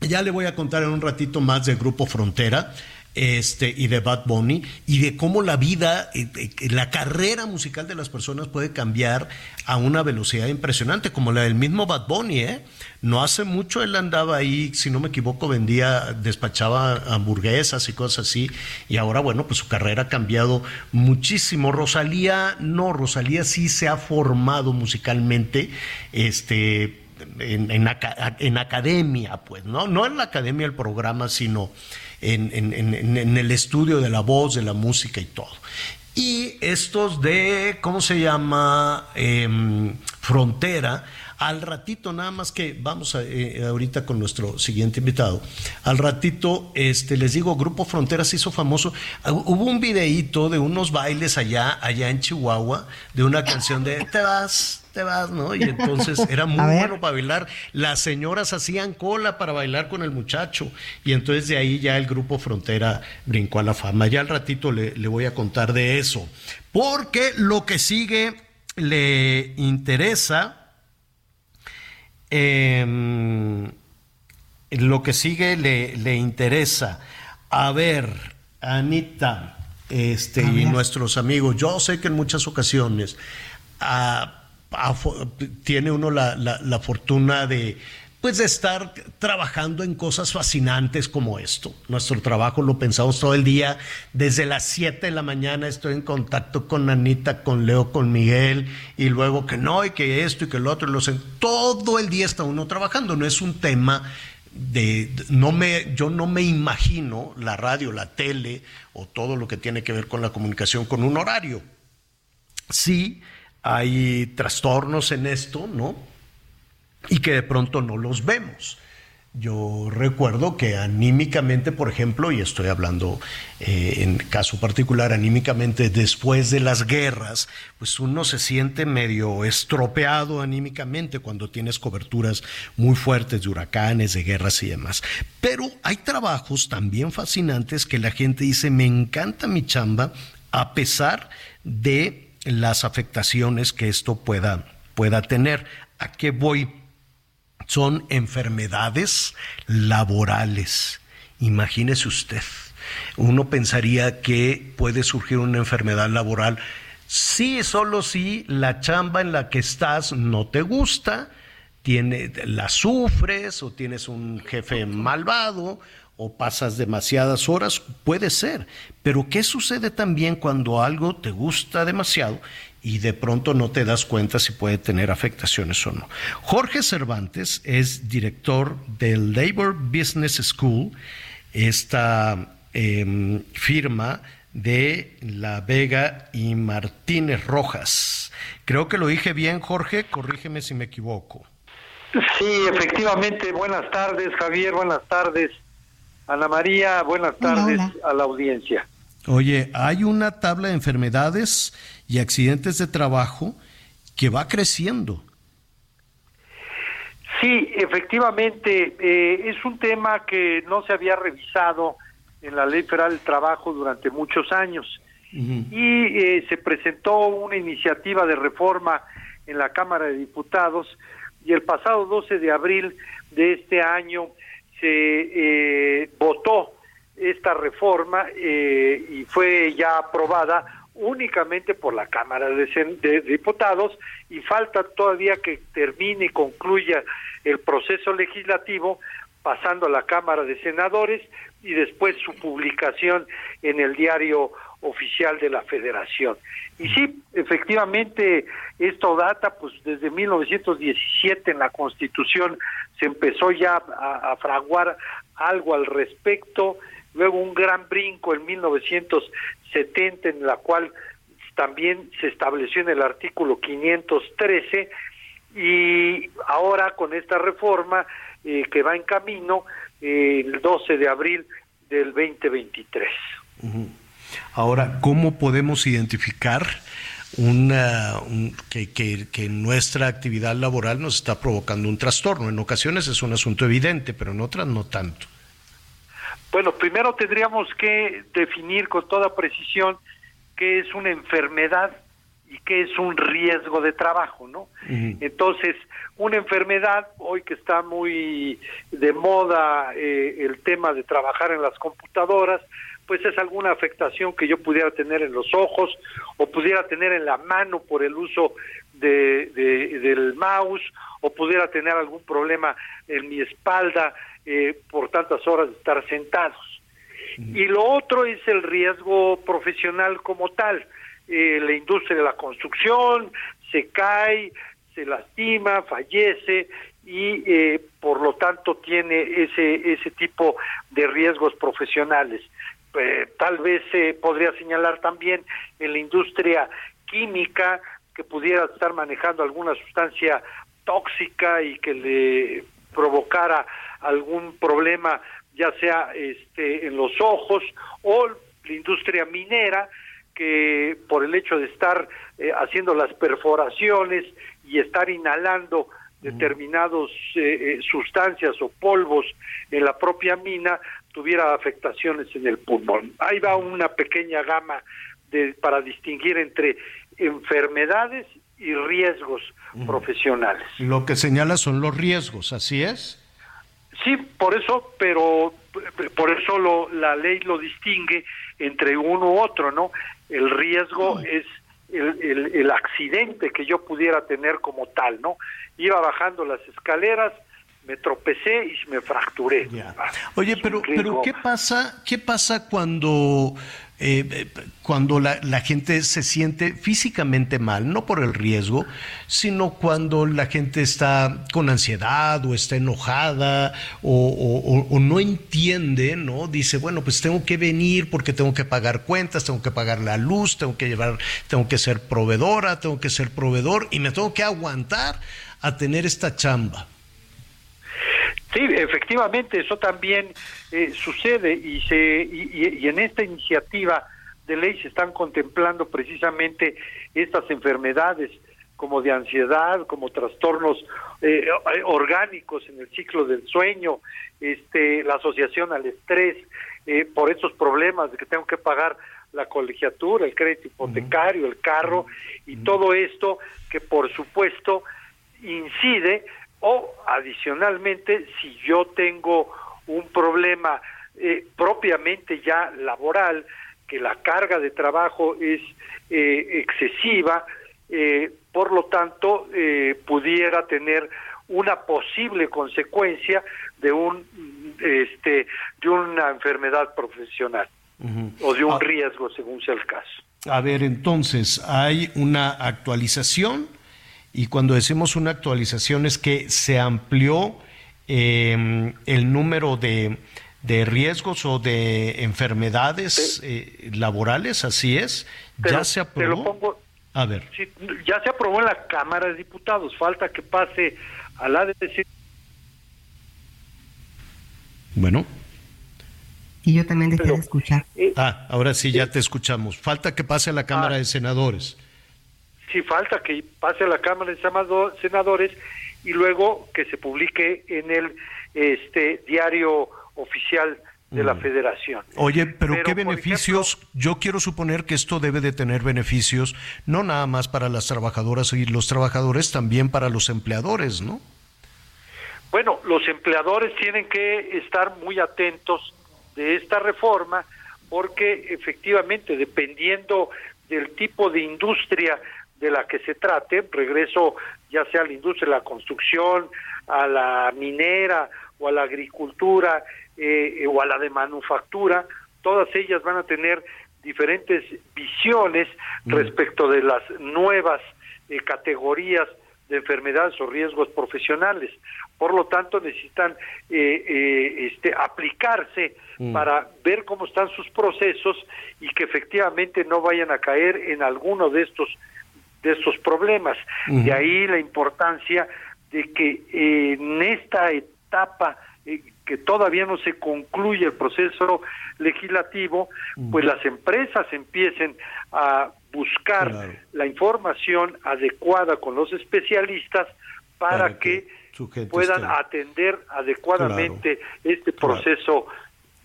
ya le voy a contar en un ratito más del Grupo Frontera este, y de Bad Bunny y de cómo la vida, eh, la carrera musical de las personas puede cambiar a una velocidad impresionante, como la del mismo Bad Bunny. ¿eh? No hace mucho él andaba ahí, si no me equivoco, vendía, despachaba hamburguesas y cosas así, y ahora, bueno, pues su carrera ha cambiado muchísimo. Rosalía, no, Rosalía sí se ha formado musicalmente, este en, en, academia, pues, ¿no? No en la academia del programa, sino en, en, el estudio de la voz, de la música y todo. Y estos de, ¿cómo se llama? Em, frontera. Al ratito, nada más que vamos a, eh, ahorita con nuestro siguiente invitado. Al ratito, este, les digo, Grupo Frontera se hizo famoso. Ah, hubo un videíto de unos bailes allá, allá en Chihuahua, de una canción de Te vas, te vas, ¿no? Y entonces era muy bueno para bailar. Las señoras hacían cola para bailar con el muchacho. Y entonces de ahí ya el grupo Frontera brincó a la fama. Ya al ratito le, le voy a contar de eso. Porque lo que sigue le interesa. Em, lo que sigue le, le, interesa. A ver, Anita, este, y nuestros amigos, yo sé que en muchas ocasiones ah, tiene uno la, la, fortuna de pues de estar trabajando en cosas fascinantes como esto. Nuestro trabajo lo pensamos todo el día, desde las 7 de la mañana estoy en contacto con Anita, con Leo, con Miguel, y luego que no, y que esto y que lo otro, y lo sé. todo el día está uno trabajando, no es un tema de, no me, yo no me imagino la radio, la tele o todo lo que tiene que ver con la comunicación con un horario. Sí, hay trastornos en esto, ¿no? Y que de pronto no los vemos. Yo recuerdo que anímicamente, por ejemplo, y estoy hablando eh, en caso particular, anímicamente después de las guerras, pues uno se siente medio estropeado anímicamente cuando tienes coberturas muy fuertes de huracanes, de guerras y demás. Pero hay trabajos también fascinantes que la gente dice, me encanta mi chamba a pesar de las afectaciones que esto pueda, pueda tener. ¿A qué voy? Son enfermedades laborales. Imagínese usted. Uno pensaría que puede surgir una enfermedad laboral sí, solo si la chamba en la que estás no te gusta, tiene, la sufres o tienes un jefe malvado o pasas demasiadas horas, puede ser. Pero ¿qué sucede también cuando algo te gusta demasiado y de pronto no te das cuenta si puede tener afectaciones o no? Jorge Cervantes es director del Labor Business School, esta em, firma de La Vega y Martínez Rojas. Creo que lo dije bien, Jorge, corrígeme si me equivoco. Sí, efectivamente. Buenas tardes, Javier. Buenas tardes. Ana María, buenas tardes a la audiencia. Oye, hay una tabla de enfermedades y accidentes de trabajo que va creciendo. Sí, efectivamente, eh, es un tema que no se había revisado en la Ley Federal del Trabajo durante muchos años. Y eh, se presentó una iniciativa de reforma en la Cámara de Diputados y el pasado 12 de abril de este año se eh, votó esta reforma eh, y fue ya aprobada únicamente por la Cámara de, Diputados y falta todavía que termine y concluya el proceso legislativo pasando a la Cámara de Senadores y después su publicación en el diario oficial de la Federación. Y sí, efectivamente, esto data pues desde 1917 en la Constitución se empezó ya a, a fraguar algo al respecto, luego un gran brinco en 1970 en la cual también se estableció en el artículo 513 y ahora con esta reforma eh, que va en camino eh, el 12 de abril del 2023. Ahora, ¿cómo podemos identificar una, que, que, nuestra actividad laboral nos está provocando un trastorno? En ocasiones es un asunto evidente, pero en otras no tanto. Bueno, primero tendríamos que definir con toda precisión qué es una enfermedad y qué es un riesgo de trabajo, ¿no? Entonces, una enfermedad, hoy que está muy de moda eh, el tema de trabajar en las computadoras, pues es alguna afectación que yo pudiera tener en los ojos o pudiera tener en la mano por el uso de, del mouse o pudiera tener algún problema en mi espalda eh, por tantas horas de estar sentados. Y lo otro es el riesgo profesional como tal. Eh, la industria de la construcción se cae, se lastima, fallece y eh, por lo tanto tiene ese, ese tipo de riesgos profesionales. Eh, tal vez se podría señalar también en la industria química que pudiera estar manejando alguna sustancia tóxica y que le provocara algún problema ya sea este en los ojos o la industria minera que por el hecho de estar eh, haciendo las perforaciones y estar inhalando determinados eh, sustancias o polvos en la propia mina tuviera afectaciones en el pulmón. Ahí va una pequeña gama de, para distinguir entre enfermedades y riesgos profesionales. Lo que señala son los riesgos, ¿así es? Sí, por eso, pero por eso lo, la ley lo distingue entre uno u otro, ¿no? El riesgo es el, el, el, accidente que yo pudiera tener como tal, ¿no? Iba bajando las escaleras, me tropecé y me fracturé. Oye, pero, pero ¿qué pasa, qué pasa cuando, eh, cuando la, gente se siente físicamente mal, no por el riesgo, sino cuando la gente está con ansiedad o está enojada o, o no entiende, ¿no? Dice, bueno, pues tengo que venir porque tengo que pagar cuentas, tengo que pagar la luz, tengo que llevar, tengo que ser proveedora, tengo que ser proveedor y me tengo que aguantar a tener esta chamba. Sí, efectivamente, eso también eh, sucede y, se, y, en esta iniciativa de ley se están contemplando precisamente estas enfermedades como de ansiedad, como trastornos eh, orgánicos en el ciclo del sueño, este, la asociación al estrés, eh, por estos problemas de que tengo que pagar la colegiatura, el crédito hipotecario, el carro y todo esto que por supuesto incide o adicionalmente si yo tengo un problema eh, propiamente ya laboral, que la carga de trabajo es eh, excesiva, eh, por lo tanto pudiera tener una posible consecuencia de un este de una enfermedad profesional o de un ah. riesgo según sea el caso. A ver, entonces, hay una actualización y cuando decimos una actualización es que se amplió em, el número de, de, riesgos o de enfermedades eh, laborales, así es. ya se aprobó. a ver. ya se aprobó en la Cámara de Diputados, falta que pase a la de Bueno. Y yo también dejé de escuchar. Eh, ah, ahora sí, ya te escuchamos. Falta que pase a la Cámara ah. de Senadores si falta que pase a la Cámara de Senadores y luego que se publique en el este diario oficial de la. Federación. Oye, pero, ¿qué beneficios? yo quiero suponer que esto debe de tener beneficios no nada más para las trabajadoras y los trabajadores, también para los empleadores, ¿no? Bueno, los empleadores tienen que estar muy atentos de esta reforma porque efectivamente, dependiendo del tipo de industria de la que se trate, regreso ya sea a la industria de la construcción, a la minera o a la agricultura eh, o a la de manufactura, todas ellas van a tener diferentes visiones respecto de las nuevas eh, categorías de enfermedades o riesgos profesionales. Por lo tanto, necesitan eh, eh, este, aplicarse Mm. para ver cómo están sus procesos y que efectivamente no vayan a caer en alguno de estos de estos problemas. De ahí la importancia de que eh, en esta etapa eh, que todavía no se concluye el proceso legislativo, pues las empresas empiecen a buscar la información adecuada con los especialistas para, Para que, puedan esté- atender adecuadamente este proceso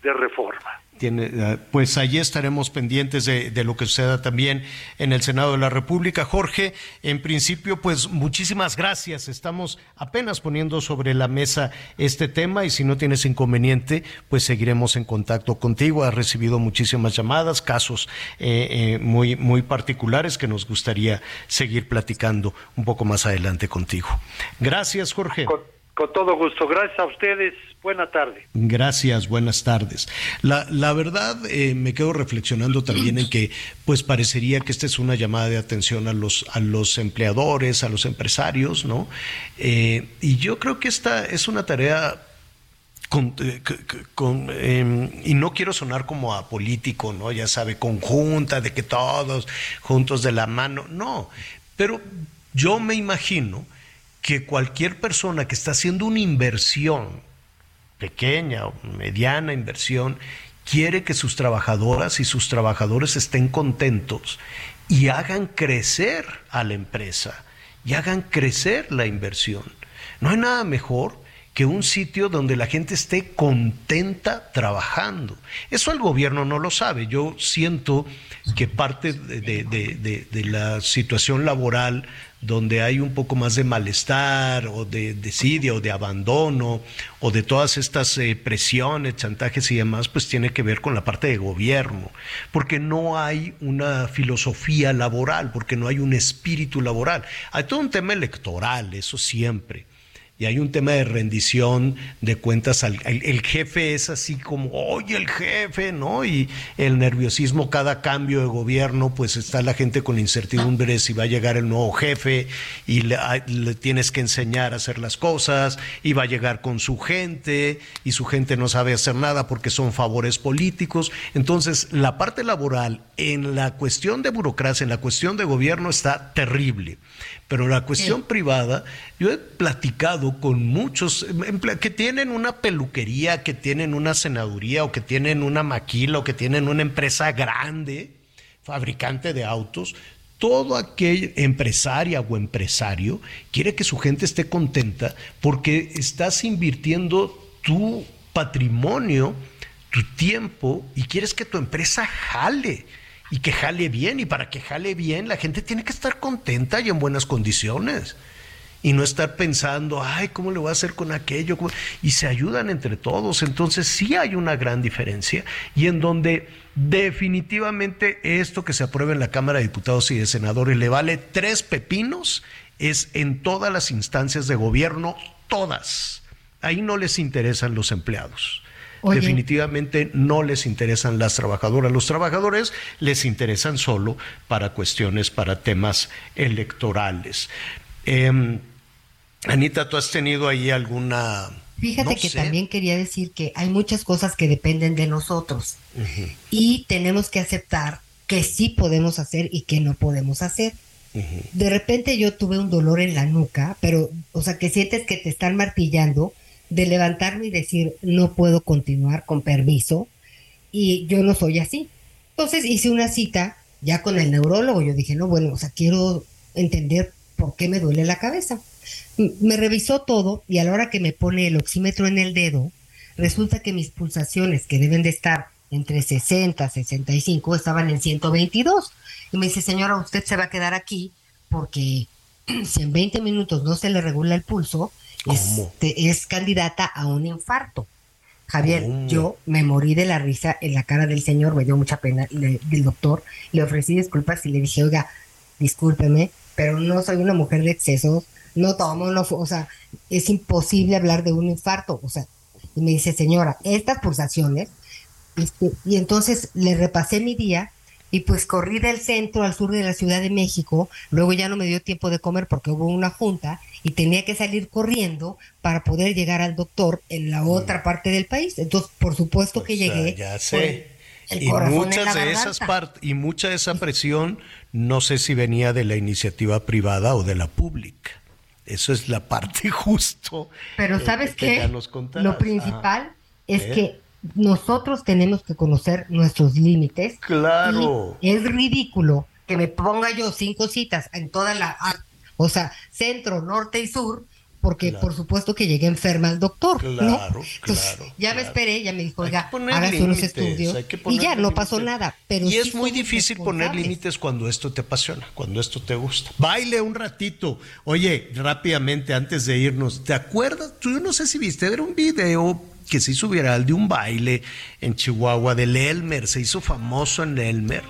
de reforma. Tiene, eh, pues allí estaremos pendientes de, de lo que suceda también en el Senado de la República. Jorge, en principio, pues muchísimas gracias. Estamos apenas poniendo sobre la mesa este tema y si no tienes inconveniente, pues seguiremos en contacto contigo. Has recibido muchísimas llamadas, casos eh, eh, muy, muy particulares que nos gustaría seguir platicando un poco más adelante contigo. Gracias, Jorge. Con todo gusto. Gracias a ustedes. Buena tarde. Gracias, buenas tardes. La, la verdad, eh, me quedo reflexionando también en que, pues parecería que esta es una llamada de atención a los, a los empleadores, a los empresarios, ¿no? Eh, y yo creo que esta es una tarea con- eh, con, eh, y no quiero sonar como a político, ¿no? Ya sabe, conjunta, de que todos juntos de la mano, no, pero yo me imagino que cualquier persona que está haciendo una inversión, pequeña o mediana inversión, quiere que sus trabajadoras y sus trabajadores estén contentos y hagan crecer a la empresa y hagan crecer la inversión. No hay nada mejor que un sitio donde la gente esté contenta trabajando. Eso el gobierno no lo sabe. Yo siento que parte de, la situación laboral donde hay un poco más de malestar o de desidia o de abandono o de todas estas eh, presiones, chantajes y demás, pues tiene que ver con la parte de gobierno, porque no hay una filosofía laboral, porque no hay un espíritu laboral. Hay todo un tema electoral, eso siempre. Y hay un tema de rendición de cuentas. Al, el, jefe es así como, oye, el jefe, ¿no? Y el nerviosismo, cada cambio de gobierno, pues está la gente con la incertidumbre si va a llegar el nuevo jefe y le, a- le tienes que enseñar a hacer las cosas y va a llegar con su gente y su gente no sabe hacer nada porque son favores políticos. Entonces, la parte laboral en la cuestión de burocracia, en la cuestión de gobierno está terrible. Pero la cuestión privada, yo he platicado con muchos emple- que tienen una peluquería, que tienen una senaduría o que tienen una maquila o que tienen una empresa grande, fabricante de autos. Todo aquel empresaria o empresario quiere que su gente esté contenta porque estás invirtiendo tu patrimonio, tu tiempo y quieres que tu empresa jale y que jale bien. Y para que jale bien, la gente tiene que estar contenta y en buenas condiciones. Y no estar pensando, ay, ¿cómo le voy a hacer con aquello? Y se ayudan entre todos. Entonces sí hay una gran diferencia. Y en donde definitivamente esto que se aprueba en la Cámara de Diputados y de Senadores le vale tres pepinos, es en todas las instancias de gobierno, todas. Ahí no les interesan los empleados. Oye. Definitivamente no les interesan las trabajadoras. Los trabajadores les interesan solo para cuestiones, para temas electorales. Em, Anita, ¿tú has tenido ahí alguna... Fíjate no que sé? también quería decir que hay muchas cosas que dependen de nosotros y tenemos que aceptar que sí podemos hacer y que no podemos hacer. De repente yo tuve un dolor en la nuca, pero, o sea, que sientes que te están martillando de levantarme y decir, no puedo continuar con permiso, y yo no soy así. Entonces hice una cita ya con el neurólogo, yo dije, no, bueno, o sea, quiero entender por qué me duele la cabeza. Me revisó todo y a la hora que me pone el oxímetro en el dedo, resulta que mis pulsaciones, que deben de estar entre 60 y 65, estaban en 122. Y me dice, señora, usted se va a quedar aquí porque si en 20 minutos no se le regula el pulso, este, es candidata a un infarto. Javier, yo me morí de la risa en la cara del señor, me dio mucha pena, le- del doctor, le ofrecí disculpas y le dije, oiga, discúlpeme, pero no soy una mujer de excesos, no tomo, no, o sea, es imposible hablar de un infarto, o sea, y me dice, señora, estas pulsaciones, este, y entonces le repasé mi día y pues corrí del centro al sur de la Ciudad de México, luego ya no me dio tiempo de comer porque hubo una junta y tenía que salir corriendo para poder llegar al doctor en la otra parte del país. Entonces, por supuesto que llegué. Ya sé. y muchas de esas partes y mucha de esa presión no sé si venía de la iniciativa privada o de la pública. Eso es la parte justo. Pero sabes qué? Lo principal es que nosotros tenemos que conocer nuestros límites. Claro. es ridículo que me ponga yo cinco citas en toda la, o sea, centro, norte y sur, porque por supuesto que llegué enferma al doctor. Claro, claro. Ya me esperé, ya me dijo, oiga, hágase unos estudios. Y ya, no pasó nada. Pero y es muy difícil poner límites cuando esto te apasiona, cuando esto te gusta. Baile un ratito. Oye, rápidamente, antes de irnos, ¿te acuerdas? Tú, yo no sé si viste, era un video que se hizo viral de un baile en Chihuahua del Elmer, se hizo famoso en Elmer,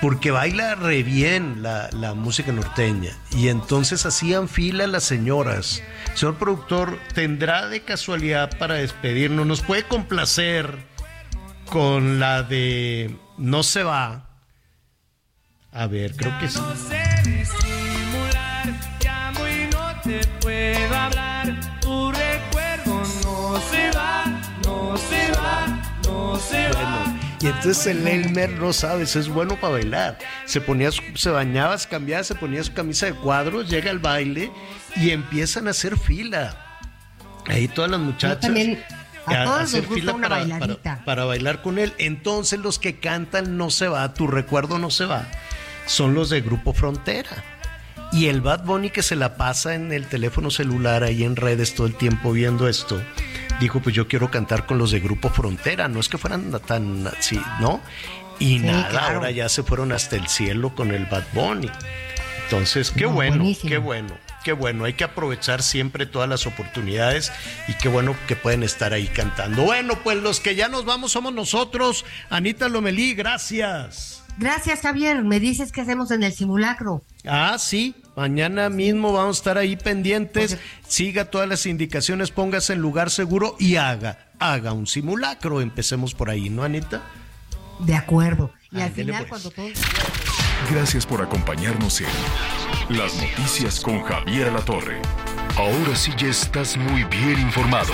porque baila re bien la, la música norteña. Y entonces hacían fila las señoras. Señor productor, ¿tendrá de casualidad para despedirnos? ¿Nos puede complacer con la de No se va? A ver, creo que sí. Se va. Y entonces el Elmer, no sabes, es bueno para bailar. Se ponía, se bañaba, se cambiaba, se ponía su camisa de cuadros, llega al baile y empiezan a hacer fila. Ahí todas las muchachas. También, a, todos hacer fila una para, para, bailar con él. Entonces los que cantan No se va, tu recuerdo no se va, son los de Grupo Frontera. Y el Bad Bunny que se la pasa en el teléfono celular ahí en redes todo el tiempo viendo esto, dijo pues yo quiero cantar con los de Grupo Frontera, no es que fueran tan así, ¿no? Y nada, ahora ya se fueron hasta el cielo con el Bad Bunny. Entonces, qué bueno, qué bueno, qué bueno. Hay que aprovechar siempre todas las oportunidades y qué bueno que pueden estar ahí cantando. Bueno, pues los que ya nos vamos somos nosotros. Anita Lomelí, gracias. Gracias, Javier. Me dices qué hacemos en el simulacro. Ah, sí. Mañana mismo vamos a estar ahí pendientes. Siga todas las indicaciones, póngase en lugar seguro y haga, haga un simulacro. Empecemos por ahí, ¿no, Anita? De acuerdo. Y al final, cuando todo. Gracias por acompañarnos en Las Noticias con Javier La Torre. Ahora sí ya estás muy bien informado.